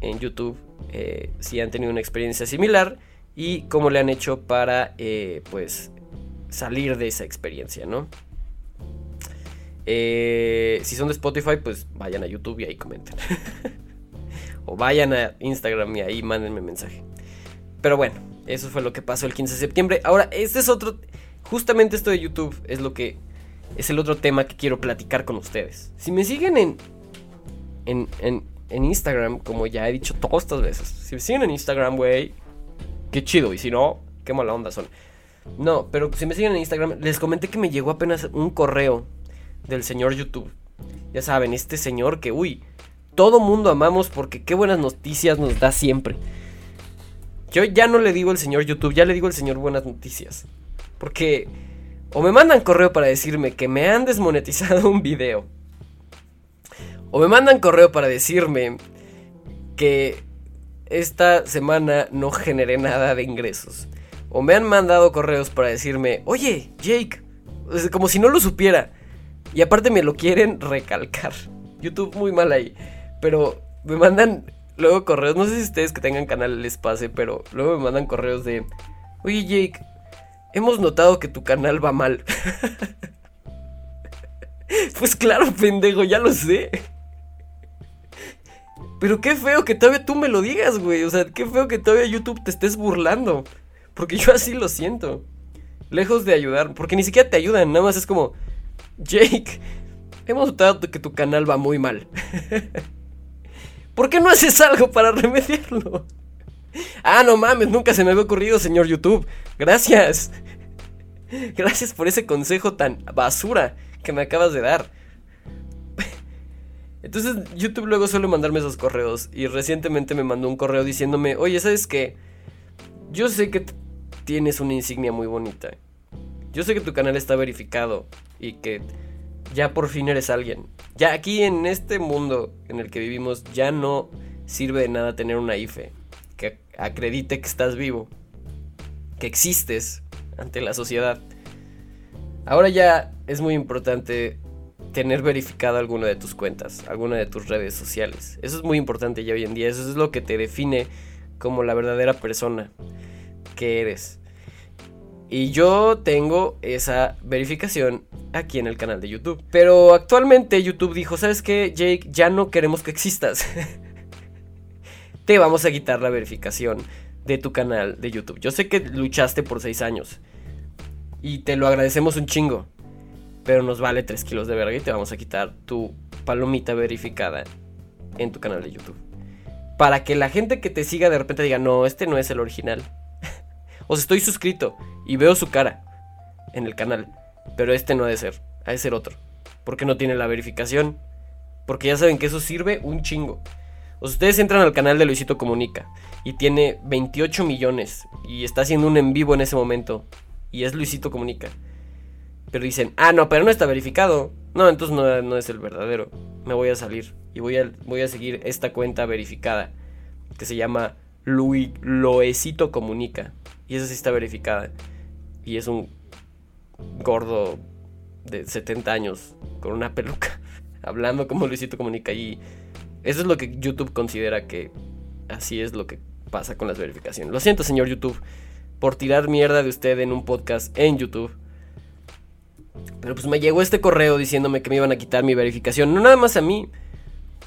en YouTube eh, si han tenido una experiencia similar y cómo le han hecho para, eh, pues, salir de esa experiencia, ¿no? Eh, si son de Spotify, pues vayan a YouTube y ahí comenten. o vayan a Instagram y ahí mándenme mensaje. Pero bueno, eso fue lo que pasó el 15 de septiembre. Ahora, este es otro... Justamente esto de YouTube es lo que... Es el otro tema que quiero platicar con ustedes. Si me siguen en... En, en, en Instagram, como ya he dicho todas estas veces. Si me siguen en Instagram, güey... Qué chido. Y si no, qué mala onda son. No, pero si me siguen en Instagram, les comenté que me llegó apenas un correo del señor YouTube. Ya saben, este señor que, uy, todo mundo amamos porque qué buenas noticias nos da siempre. Yo ya no le digo el señor YouTube, ya le digo el señor buenas noticias. Porque o me mandan correo para decirme que me han desmonetizado un video. O me mandan correo para decirme que esta semana no generé nada de ingresos. O me han mandado correos para decirme, oye, Jake, como si no lo supiera. Y aparte me lo quieren recalcar. YouTube muy mal ahí. Pero me mandan luego correos, no sé si ustedes que tengan canal les pase, pero luego me mandan correos de, oye Jake, hemos notado que tu canal va mal. pues claro, pendejo, ya lo sé. Pero qué feo que todavía tú me lo digas, güey. O sea, qué feo que todavía YouTube te estés burlando. Porque yo así lo siento. Lejos de ayudar. Porque ni siquiera te ayudan. Nada más es como. Jake. Hemos notado que tu canal va muy mal. ¿Por qué no haces algo para remediarlo? Ah, no mames, nunca se me había ocurrido, señor YouTube. Gracias. Gracias por ese consejo tan basura que me acabas de dar. Entonces YouTube luego suele mandarme esos correos y recientemente me mandó un correo diciéndome, oye, ¿sabes qué? Yo sé que tienes una insignia muy bonita. Yo sé que tu canal está verificado y que ya por fin eres alguien. Ya aquí en este mundo en el que vivimos ya no sirve de nada tener una IFE que acredite que estás vivo, que existes ante la sociedad. Ahora ya es muy importante tener verificado alguna de tus cuentas, alguna de tus redes sociales. Eso es muy importante ya hoy en día, eso es lo que te define como la verdadera persona que eres. Y yo tengo esa verificación aquí en el canal de YouTube. Pero actualmente YouTube dijo, ¿sabes qué, Jake? Ya no queremos que existas. Te vamos a quitar la verificación de tu canal de YouTube. Yo sé que luchaste por 6 años. Y te lo agradecemos un chingo. Pero nos vale 3 kilos de verga y te vamos a quitar tu palomita verificada en tu canal de YouTube. Para que la gente que te siga de repente diga, no, este no es el original. O sea, estoy suscrito y veo su cara en el canal. Pero este no ha de ser, ha de ser otro. Porque no tiene la verificación. Porque ya saben que eso sirve un chingo. O sea, ustedes entran al canal de Luisito Comunica y tiene 28 millones y está haciendo un en vivo en ese momento. Y es Luisito Comunica. Pero dicen, ah, no, pero no está verificado. No, entonces no, no es el verdadero. Me voy a salir y voy a, voy a seguir esta cuenta verificada que se llama Luis Comunica. Y esa sí está verificada. Y es un gordo de 70 años con una peluca hablando como Luisito Comunica. Y eso es lo que YouTube considera que así es lo que pasa con las verificaciones. Lo siento, señor YouTube, por tirar mierda de usted en un podcast en YouTube. Pero pues me llegó este correo diciéndome que me iban a quitar mi verificación. No nada más a mí.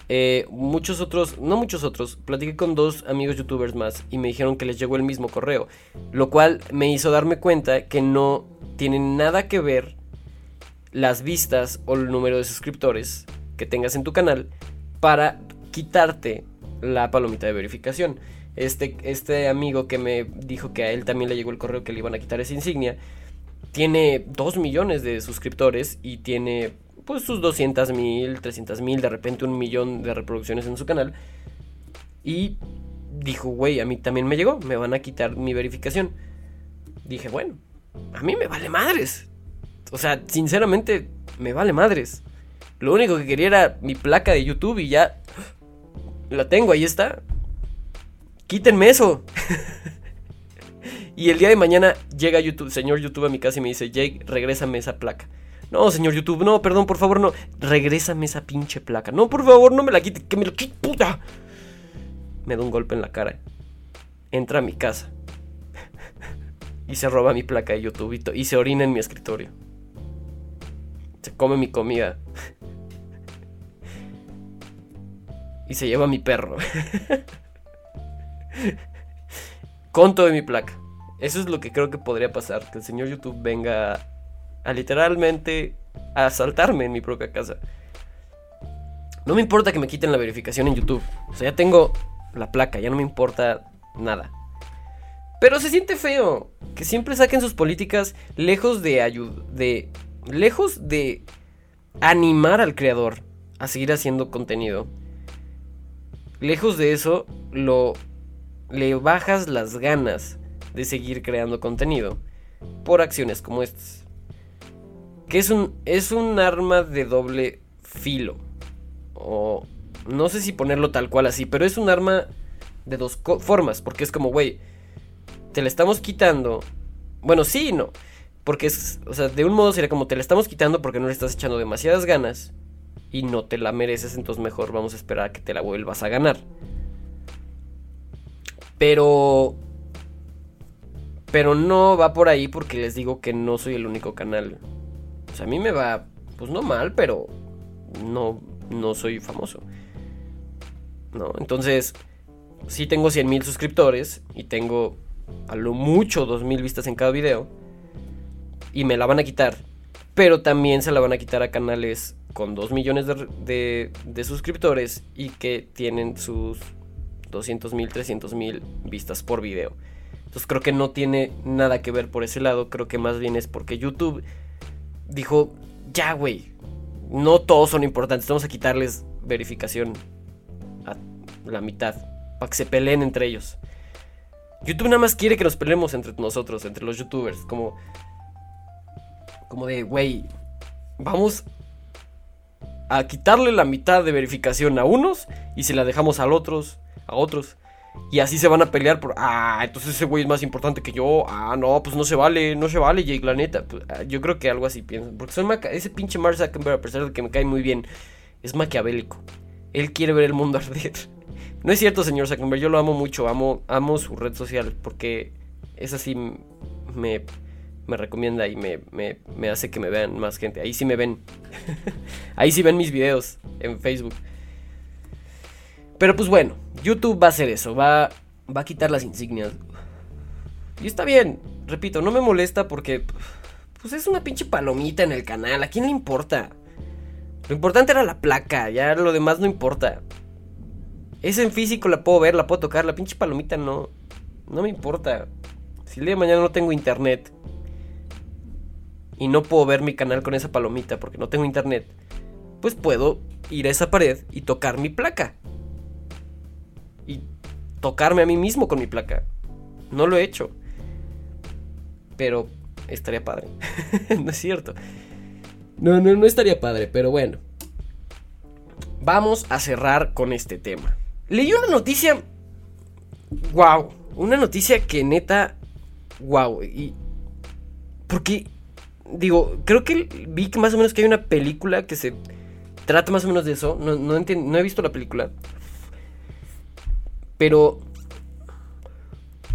Eh, muchos otros, no muchos otros, platiqué con dos amigos youtubers más y me dijeron que les llegó el mismo correo. Lo cual me hizo darme cuenta que no tienen nada que ver las vistas o el número de suscriptores que tengas en tu canal para quitarte la palomita de verificación. Este, este amigo que me dijo que a él también le llegó el correo que le iban a quitar esa insignia tiene 2 millones de suscriptores y tiene pues sus 200 mil, 300 mil, de repente un millón de reproducciones en su canal. Y dijo, güey, a mí también me llegó, me van a quitar mi verificación. Dije, bueno, a mí me vale madres. O sea, sinceramente, me vale madres. Lo único que quería era mi placa de YouTube y ya la tengo, ahí está. Quítenme eso. Y el día de mañana llega YouTube, señor YouTube a mi casa y me dice, Jake, regrésame esa placa. No, señor YouTube, no, perdón, por favor, no. Regrésame esa pinche placa. No, por favor, no me la quite, que me la quite, puta. Me da un golpe en la cara. Entra a mi casa. y se roba mi placa de YouTube y, se orina en mi escritorio. Se come mi comida. y se lleva mi perro. Con todo de mi placa. Eso es lo que creo que podría pasar, que el señor YouTube venga a, literalmente asaltarme en mi propia casa. No me importa que me quiten la verificación en YouTube. O sea, ya tengo la placa, ya no me importa nada. Pero se siente feo que siempre saquen sus políticas lejos de ayudar, de lejos de animar al creador a seguir haciendo contenido. Lejos de eso, lo le bajas las ganas de seguir creando contenido por acciones como estas. Que es un, es un arma de doble filo. O no sé si ponerlo tal cual así, pero es un arma de dos formas. Porque es como, güey, te la estamos quitando. Bueno, sí y no. Porque es, o sea, de un modo sería como te la estamos quitando porque no le estás echando demasiadas ganas y no te la mereces, entonces mejor vamos a esperar a que te la vuelvas a ganar. Pero pero no va por ahí porque les digo que no soy el único canal. Sea, a mí me va, pues no mal, pero no, no soy famoso. ¿No? Entonces, sí tengo 100 mil suscriptores y tengo a lo mucho 2000 vistas en cada video. Y me la van a quitar. Pero también se la van a quitar a canales con 2 millones de, de suscriptores y que tienen sus 200 mil, 300 mil vistas por video. Entonces creo que no tiene nada que ver por ese lado. Creo que más bien es porque YouTube dijo, ya, güey, no todos son importantes. Vamos a quitarles verificación a la mitad. Para que se peleen entre ellos. YouTube nada más quiere que nos peleemos entre nosotros, entre los youtubers. Como, como de, güey, vamos a quitarle la mitad de verificación a unos y se la dejamos a otros, a otros. Y así se van a pelear por, ah, entonces ese güey es más importante que yo. Ah, no, pues no se vale, no se vale, Jake, la neta. Pues, ah, yo creo que algo así piensan. Porque son ese pinche Mark Zuckerberg, a pesar de que me cae muy bien, es maquiavélico. Él quiere ver el mundo arder. No es cierto, señor Zuckerberg, yo lo amo mucho, amo, amo su red social, porque es así, me, me recomienda y me, me, me hace que me vean más gente. Ahí sí me ven. Ahí sí ven mis videos en Facebook. Pero pues bueno, YouTube va a hacer eso, va, va a quitar las insignias. Y está bien, repito, no me molesta porque pues es una pinche palomita en el canal, ¿a quién le importa? Lo importante era la placa, ya lo demás no importa. Es en físico, la puedo ver, la puedo tocar, la pinche palomita no, no me importa. Si el día de mañana no tengo internet y no puedo ver mi canal con esa palomita porque no tengo internet, pues puedo ir a esa pared y tocar mi placa. Y tocarme a mí mismo con mi placa. No lo he hecho. Pero estaría padre. no es cierto. No, no, no estaría padre, pero bueno. Vamos a cerrar con este tema. Leí una noticia. Wow. Una noticia que neta. Wow. Y. Porque. Digo, creo que vi que más o menos que hay una película que se trata más o menos de eso. No, no, no he visto la película. Pero.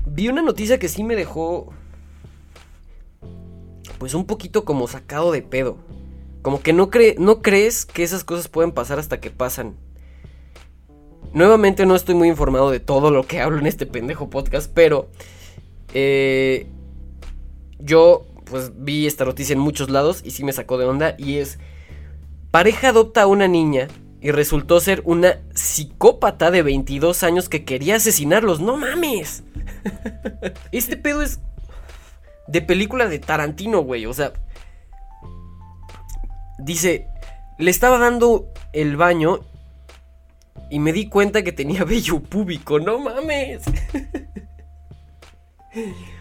Vi una noticia que sí me dejó. Pues un poquito como sacado de pedo. Como que no, no crees que esas cosas pueden pasar hasta que pasan. Nuevamente no estoy muy informado de todo lo que hablo en este pendejo podcast, pero eh, yo pues vi esta noticia en muchos lados y sí me sacó de onda y es pareja adopta a una niña y resultó ser una psicópata de 22 años que quería asesinarlos. No mames. este pedo es de película de Tarantino, güey, o sea, Dice, le estaba dando el baño y me di cuenta que tenía vello púbico. No mames.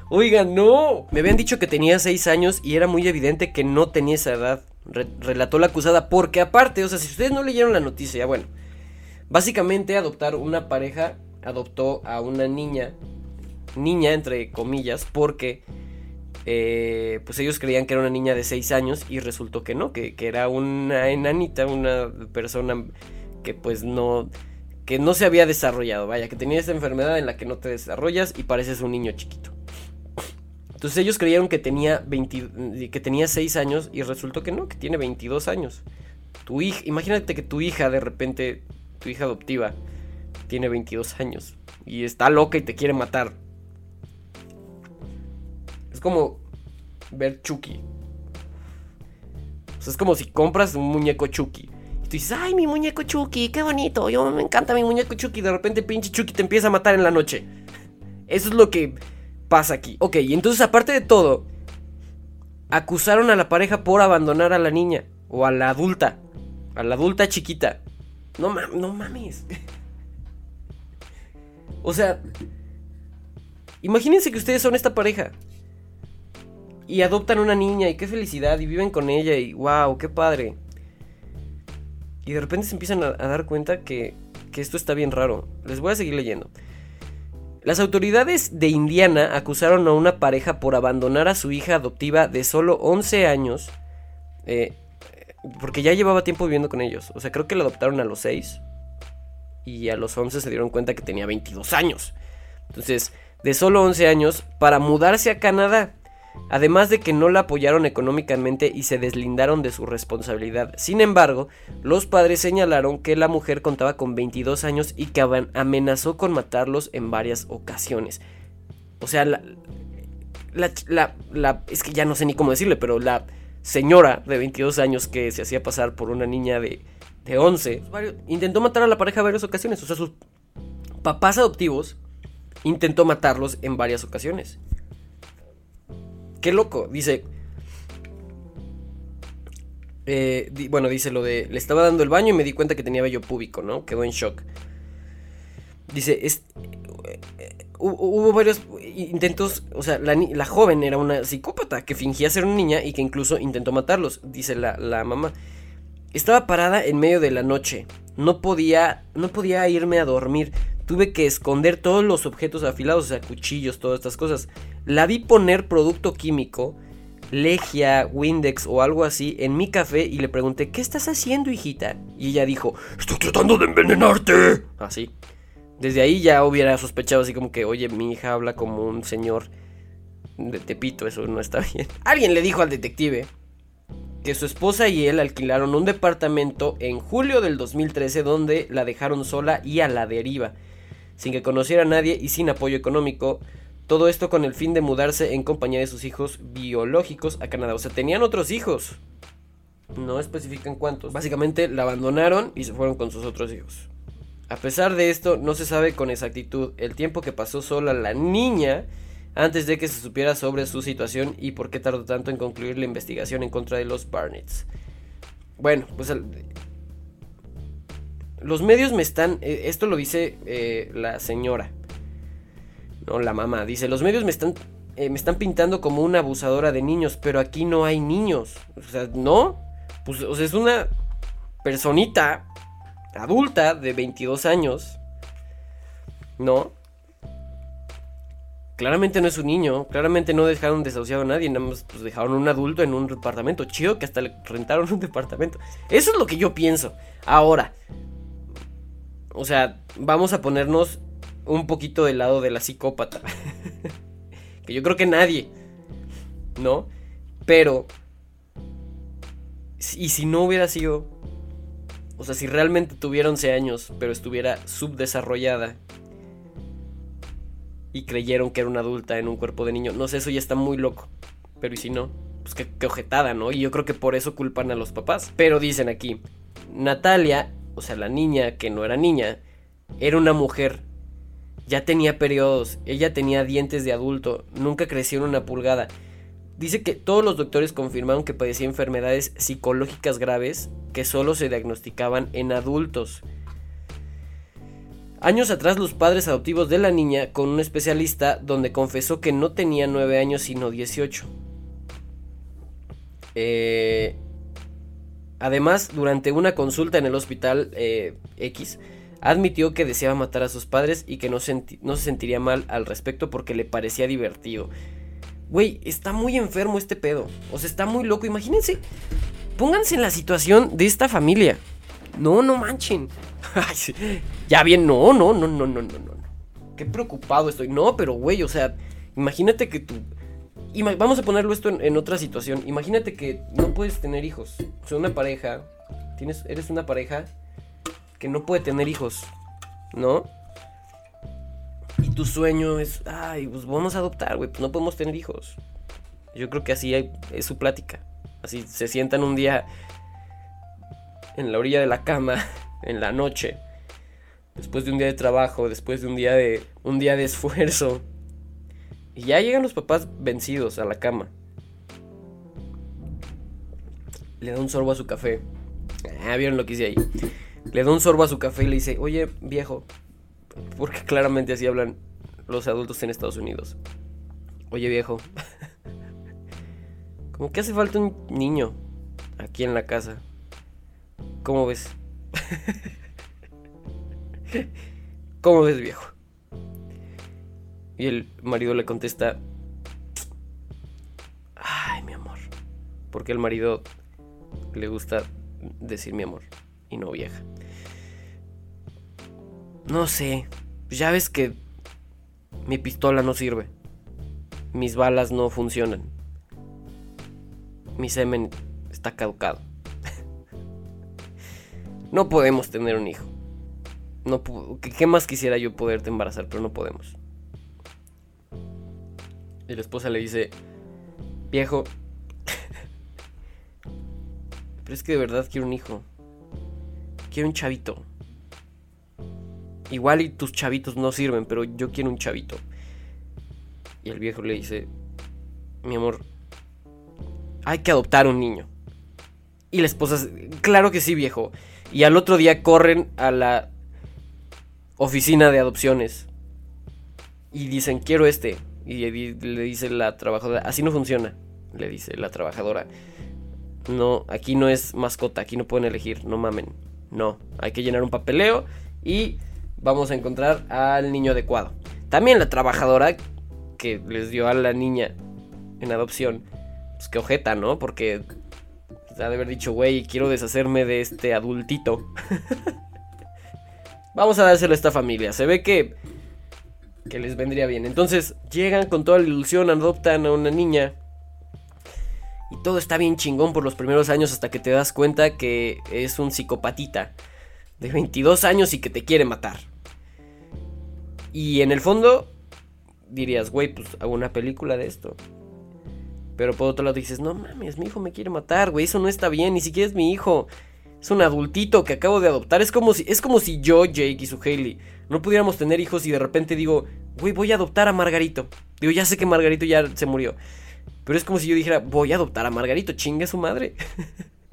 Oigan, no. Me habían dicho que tenía 6 años y era muy evidente que no tenía esa edad. relató la acusada. Porque aparte, o sea, si ustedes no leyeron la noticia, bueno. Básicamente adoptar una pareja adoptó a una niña. Niña, entre comillas, porque eh, pues ellos creían que era una niña de 6 años y resultó que no, que, era una enanita, una persona que pues no, que no se había desarrollado, vaya, que tenía esa enfermedad en la que no te desarrollas y pareces un niño chiquito. Entonces ellos creyeron que tenía, 20, que tenía 6 años y resultó que no, que tiene 22 años. Tu hija, imagínate que tu hija de repente, tu hija adoptiva, tiene 22 años y está loca y te quiere matar. Es como ver Chucky. Es como si compras un muñeco Chucky. Y tú dices, ay, mi muñeco Chucky, qué bonito. Yo me encanta mi muñeco Chucky. De repente, pinche Chucky te empieza a matar en la noche. Eso es lo que pasa aquí. Ok, y entonces, aparte de todo, acusaron a la pareja por abandonar a la niña. O a la adulta. A la adulta chiquita. No, mames. o sea, imagínense que ustedes son esta pareja y adoptan una niña y qué felicidad y viven con ella y wow, qué padre. Y de repente se empiezan a, dar cuenta que, que esto está bien raro. Les voy a seguir leyendo. Las autoridades de Indiana acusaron a una pareja por abandonar a su hija adoptiva de solo 11 años. Eh, porque ya llevaba tiempo viviendo con ellos. O sea, creo que la adoptaron a los 6. Y a los 11 se dieron cuenta que tenía 22 años. Entonces, de solo 11 años para mudarse a Canadá además de que no la apoyaron económicamente y se deslindaron de su responsabilidad. Sin embargo, los padres señalaron que la mujer contaba con 22 años y que amenazó con matarlos en varias ocasiones. O sea, la, la, es que ya no sé ni cómo decirle, pero la señora de 22 años que se hacía pasar por una niña de, de 11, intentó matar a la pareja varias ocasiones. O sea, sus papás adoptivos intentó matarlos en varias ocasiones. Qué loco. Dice. Eh, bueno, dice lo de. Le estaba dando el baño y me di cuenta que tenía vello púbico, ¿no? Quedó en shock. Dice. Es, eh, hubo varios intentos. O sea, la, joven era una psicópata que fingía ser una niña y que incluso intentó matarlos. Dice la, la mamá. Estaba parada en medio de la noche. No podía. No podía irme a dormir tuve que esconder todos los objetos afilados, o sea, cuchillos, todas estas cosas. La vi poner producto químico, Legia, Windex o algo así en mi café y le pregunté, ¿qué estás haciendo, hijita? Y ella dijo, estoy tratando de envenenarte. Así. Desde ahí ya hubiera sospechado así como que, oye, mi hija habla como un señor de Tepito, eso no está bien. Alguien le dijo al detective que su esposa y él alquilaron un departamento en julio del 2013 donde la dejaron sola y a la deriva sin que conociera a nadie y sin apoyo económico. Todo esto con el fin de mudarse en compañía de sus hijos biológicos a Canadá. O sea, tenían otros hijos. No especifican cuántos. Básicamente la abandonaron y se fueron con sus otros hijos. A pesar de esto, no se sabe con exactitud el tiempo que pasó sola la niña antes de que se supiera sobre su situación y por qué tardó tanto en concluir la investigación en contra de los Barnetts. Bueno, pues los medios me están, eh, esto lo dice eh, la señora, no la mamá, dice, los medios me están, eh, me están pintando como una abusadora de niños, pero aquí no hay niños, o sea, no, pues es una personita adulta de 22 años, ¿no? Claramente no es un niño, claramente no dejaron desahuciado a nadie, nada más pues, dejaron un adulto en un departamento. Chido que hasta le rentaron un departamento. Eso es lo que yo pienso. Ahora, o sea, vamos a ponernos un poquito del lado de la psicópata. que yo creo que nadie, ¿no? Pero, y si no hubiera sido, o sea, si realmente tuviera 11 años, pero estuviera subdesarrollada y creyeron que era una adulta en un cuerpo de niño. No sé, eso ya está muy loco. Pero y si no, pues qué, qué ojetada, ¿no? Y yo creo que por eso culpan a los papás. Pero dicen aquí, Natalia, o sea, la niña que no era niña, era una mujer. Ya tenía periodos, ella tenía dientes de adulto, nunca creció en una pulgada. Dice que todos los doctores confirmaron que padecía enfermedades psicológicas graves que solo se diagnosticaban en adultos. Años atrás los padres adoptivos de la niña con un especialista donde confesó que no tenía 9 años sino 18. Eh, además, durante una consulta en el hospital eh, X, admitió que deseaba matar a sus padres y que no, no se sentiría mal al respecto porque le parecía divertido. Güey, está muy enfermo este pedo. O sea, está muy loco. Imagínense, pónganse en la situación de esta familia. No, no manchen. ya bien, no, no, no, no, no, no, no. Qué preocupado estoy. No, pero güey, o sea, imagínate que vamos a ponerlo esto en, otra situación. Imagínate que no puedes tener hijos. O sea, una pareja. Tienes, eres una pareja que no puede tener hijos. ¿No? Y tu sueño es, ay, pues vamos a adoptar, güey, pues no podemos tener hijos. Yo creo que así es su plática. Así se sientan un día en la orilla de la cama, en la noche, después de un día de trabajo, después de un día de, un día de esfuerzo. Y ya llegan los papás vencidos a la cama. Le da un sorbo a su café. Ah, vieron lo que hice ahí. Le da un sorbo a su café y le dice, oye, viejo, porque claramente así hablan los adultos en Estados Unidos. Oye, viejo, como que hace falta un niño aquí en la casa. ¿Cómo ves? ¿Cómo ves, viejo? Y el marido le contesta, ay, mi amor. Porque al marido le gusta decir mi amor y no vieja. No sé, ya ves que mi pistola no sirve. Mis balas no funcionan. Mi semen está caducado. No podemos tener un hijo. No, ¿Qué más quisiera yo poderte embarazar? Pero no podemos. Y la esposa le dice, viejo, pero es que de verdad quiero un hijo. Quiero un chavito. Igual y tus chavitos no sirven, pero yo quiero un chavito. Y el viejo le dice, mi amor, hay que adoptar un niño. Y la esposa, claro que sí, viejo. Y al otro día corren a la oficina de adopciones. Y dicen, quiero este. Y le dice la trabajadora, así no funciona. Le dice la trabajadora. No, aquí no es mascota, aquí no pueden elegir, no mamen. No, hay que llenar un papeleo y vamos a encontrar al niño adecuado. También la trabajadora que les dio a la niña en adopción, pues que ojeta, ¿no? Porque ha de haber dicho, güey, quiero deshacerme de este adultito. Vamos a dárselo a esta familia. Se ve que, que les vendría bien. Entonces llegan con toda la ilusión, adoptan a una niña. Y todo está bien chingón por los primeros años hasta que te das cuenta que es un psicopatita de 22 años y que te quiere matar. Y en el fondo dirías, güey, pues hago una película de esto. Pero por otro lado dices, no mames, mi hijo me quiere matar, güey, eso no está bien, ni siquiera es mi hijo. Es un adultito que acabo de adoptar. Es como si, es como si yo, Jake y su Hailey no pudiéramos tener hijos y de repente digo, güey, voy a adoptar a Margarito. Digo, ya sé que Margarito ya se murió. Pero es como si yo dijera, voy a adoptar a Margarito, chingue a su madre.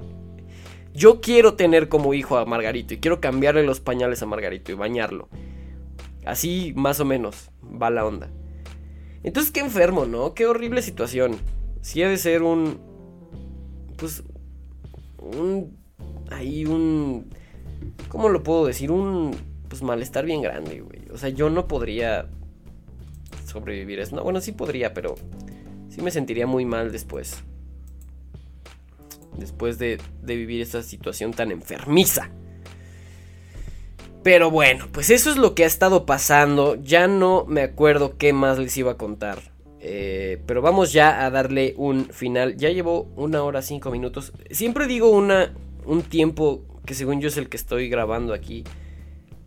yo quiero tener como hijo a Margarito y quiero cambiarle los pañales a Margarito y bañarlo. Así más o menos va la onda. Entonces, qué enfermo, ¿no? Qué horrible situación. Si ha de ser un. Pues. Un. Ahí un. ¿Cómo lo puedo decir? Un. Pues malestar bien grande, güey. O sea, yo no podría sobrevivir eso. No, bueno, sí podría, pero. Sí me sentiría muy mal después. Después de, de vivir esa situación tan enfermiza. Pero bueno, pues eso es lo que ha estado pasando. Ya no me acuerdo qué más les iba a contar. Eh, pero vamos ya a darle un final. Ya llevo una hora cinco minutos. Siempre digo una, un tiempo que según yo es el que estoy grabando aquí.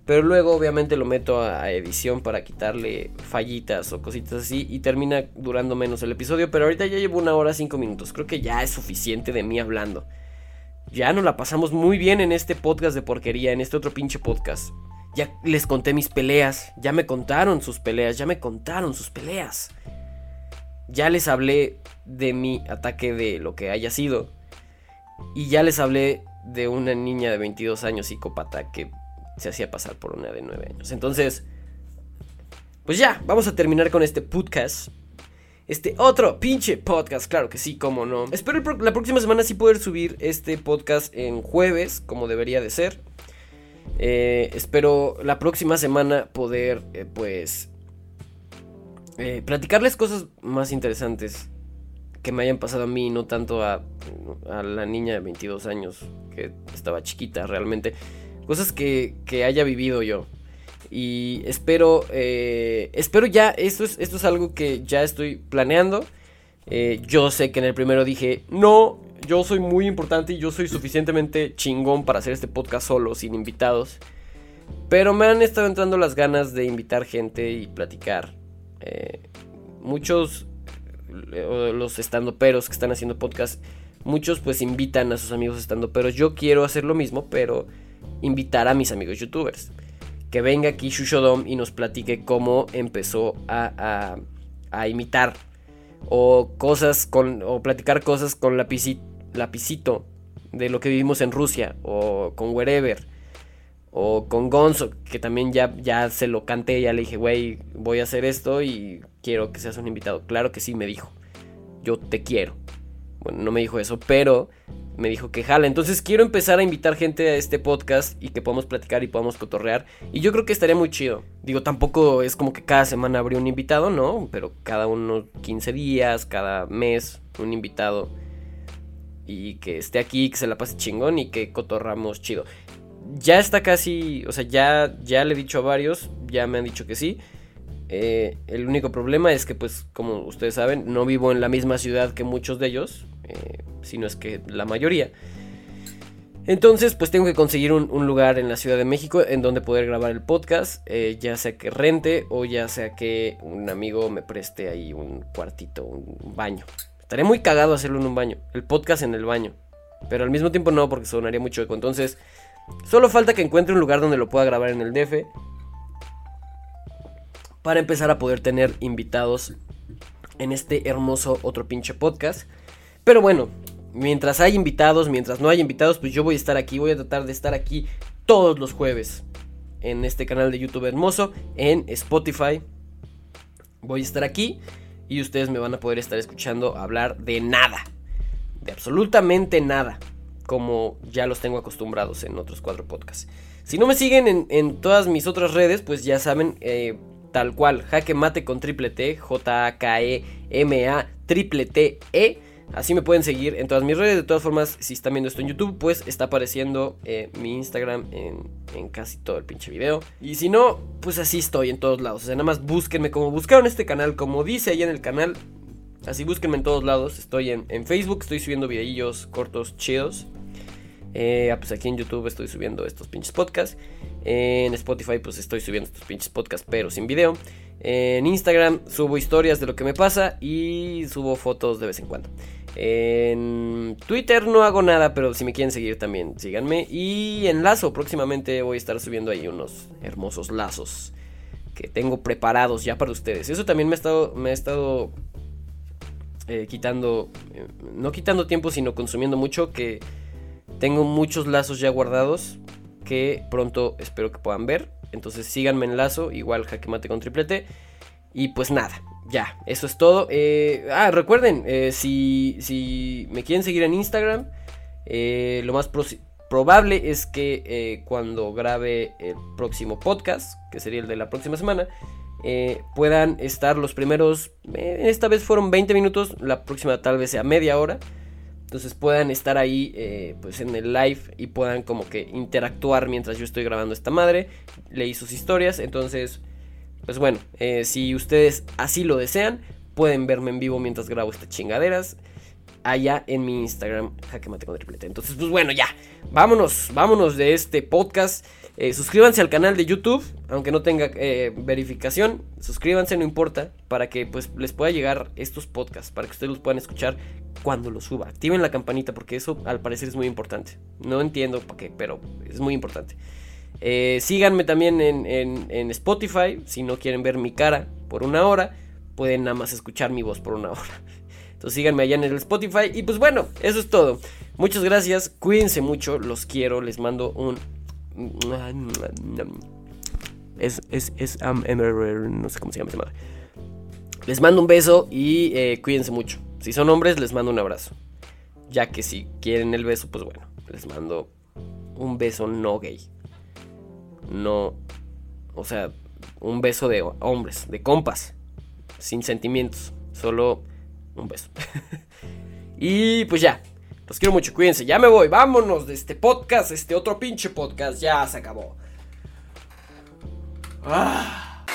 Pero luego obviamente lo meto a, edición para quitarle fallitas o cositas así. Y termina durando menos el episodio. Pero ahorita ya llevo una hora cinco minutos. Creo que ya es suficiente de mí hablando. Ya nos la pasamos muy bien en este podcast de porquería, en este otro pinche podcast. Ya les conté mis peleas, ya me contaron sus peleas, ya me contaron sus peleas. Ya les hablé de mi ataque de lo que haya sido. Y ya les hablé de una niña de 22 años psicópata que se hacía pasar por una de 9 años. Entonces, pues ya, vamos a terminar con este podcast este otro pinche podcast, claro que sí, como no. Espero la próxima semana sí poder subir este podcast en jueves, como debería de ser. Eh, espero la próxima semana poder, eh, pues, eh, platicarles cosas más interesantes que me hayan pasado a mí, no tanto a, la niña de 22 años, que estaba chiquita realmente. Cosas que, que haya vivido yo. Y espero, eh, espero ya, esto es, esto es algo que ya estoy planeando. Eh, yo sé que en el primero dije, no, yo soy muy importante y yo soy suficientemente chingón para hacer este podcast solo, sin invitados. Pero me han estado entrando las ganas de invitar gente y platicar. Eh, muchos, los estandoperos que están haciendo podcast, muchos pues invitan a sus amigos estandoperos. Yo quiero hacer lo mismo, pero invitar a mis amigos youtubers. Que venga aquí Shushodom y nos platique cómo empezó a, a, imitar. O cosas con o platicar cosas con lapicito de lo que vivimos en Rusia o con Wherever o con Gonzo que también ya, ya se lo canté ya le dije güey voy a hacer esto y quiero que seas un invitado claro que sí me dijo yo te quiero bueno no me dijo eso pero me dijo que jala. Entonces quiero empezar a invitar gente a este podcast y que podamos platicar y podamos cotorrear. Y yo creo que estaría muy chido. Digo, tampoco es como que cada semana habría un invitado, ¿no? Pero cada unos 15 días, cada mes, un invitado. Y que esté aquí, que se la pase chingón y que cotorramos chido. Ya está casi, o sea, ya, ya le he dicho a varios, ya me han dicho que sí. Eh, el único problema es que, pues, como ustedes saben, no vivo en la misma ciudad que muchos de ellos. Eh, si no es que la mayoría. Entonces, pues tengo que conseguir un, lugar en la Ciudad de México en donde poder grabar el podcast, eh, ya sea que rente o ya sea que un amigo me preste ahí un cuartito, un, baño. Estaría muy cagado hacerlo en un baño, el podcast en el baño, pero al mismo tiempo no porque sonaría mucho eco. Entonces, solo falta que encuentre un lugar donde lo pueda grabar en el DF para empezar a poder tener invitados en este hermoso otro pinche podcast. Pero bueno, mientras hay invitados, mientras no hay invitados, pues yo voy a estar aquí, voy a tratar de estar aquí todos los jueves en este canal de YouTube hermoso, en Spotify. Voy a estar aquí y ustedes me van a poder estar escuchando hablar de nada, de absolutamente nada, como ya los tengo acostumbrados en otros cuatro podcasts. Si no me siguen en, todas mis otras redes, pues ya saben, eh, tal cual, jaque mate con triple T, J-A-K-E-M-A triple T-E. Así me pueden seguir en todas mis redes. De todas formas, si están viendo esto en YouTube, pues está apareciendo eh, mi Instagram en, casi todo el pinche video. Y si no, pues así estoy en todos lados. O sea, nada más búsquenme como buscaron este canal, como dice ahí en el canal. Así búsquenme en todos lados. Estoy en, Facebook, estoy subiendo videillos cortos chidos. Eh, ah, pues aquí en YouTube estoy subiendo estos pinches podcasts. en Spotify pues estoy subiendo estos pinches podcasts pero sin video. en Instagram subo historias de lo que me pasa y subo fotos de vez en cuando. En Twitter no hago nada, pero si me quieren seguir también, síganme. Y en Lazo, próximamente voy a estar subiendo ahí unos hermosos lazos que tengo preparados ya para ustedes. Eso también me ha estado, me ha estado eh, quitando, eh, no quitando tiempo, sino consumiendo mucho, que tengo muchos lazos ya guardados que pronto espero que puedan ver. Entonces síganme en Lazo, igual jaque mate con triplete. Y pues nada, ya, eso es todo. Eh, ah, recuerden, eh, si, si, me quieren seguir en Instagram, eh, lo más probable es que cuando grabe el próximo podcast, que sería el de la próxima semana, puedan estar los primeros, esta vez fueron 20 minutos, la próxima tal vez sea media hora. Entonces puedan estar ahí pues en el live y puedan como que interactuar mientras yo estoy grabando esta madre. Leí sus historias, entonces pues bueno, eh, si ustedes así lo desean, pueden verme en vivo mientras grabo estas chingaderas. Allá en mi Instagram, jaque mate con triplete. Entonces, pues bueno, ya. Vámonos, vámonos de este podcast. Eh, suscríbanse al canal de YouTube, aunque no tenga eh, verificación. Suscríbanse, no importa, para que pues les pueda llegar estos podcasts, para que ustedes los puedan escuchar cuando los suba. Activen la campanita porque eso al parecer es muy importante. No entiendo para qué, pero es muy importante. Eh, síganme también en, Spotify. Si no quieren ver mi cara por una hora, pueden nada más escuchar mi voz por una hora. Entonces síganme allá en el Spotify. Y pues bueno, eso es todo. Muchas gracias. Cuídense mucho. Los quiero. Les mando un. Es, es, es, no sé cómo se llama esa madre. Les mando un beso y eh, cuídense mucho. Si son hombres, les mando un abrazo. Ya que si quieren el beso, pues bueno, les mando un beso no gay no, o sea, un beso de hombres, de compas, sin sentimientos, solo un beso. y pues ya, los quiero mucho, cuídense, ya me voy, vámonos de este podcast, este otro pinche podcast, ya se acabó. Ah.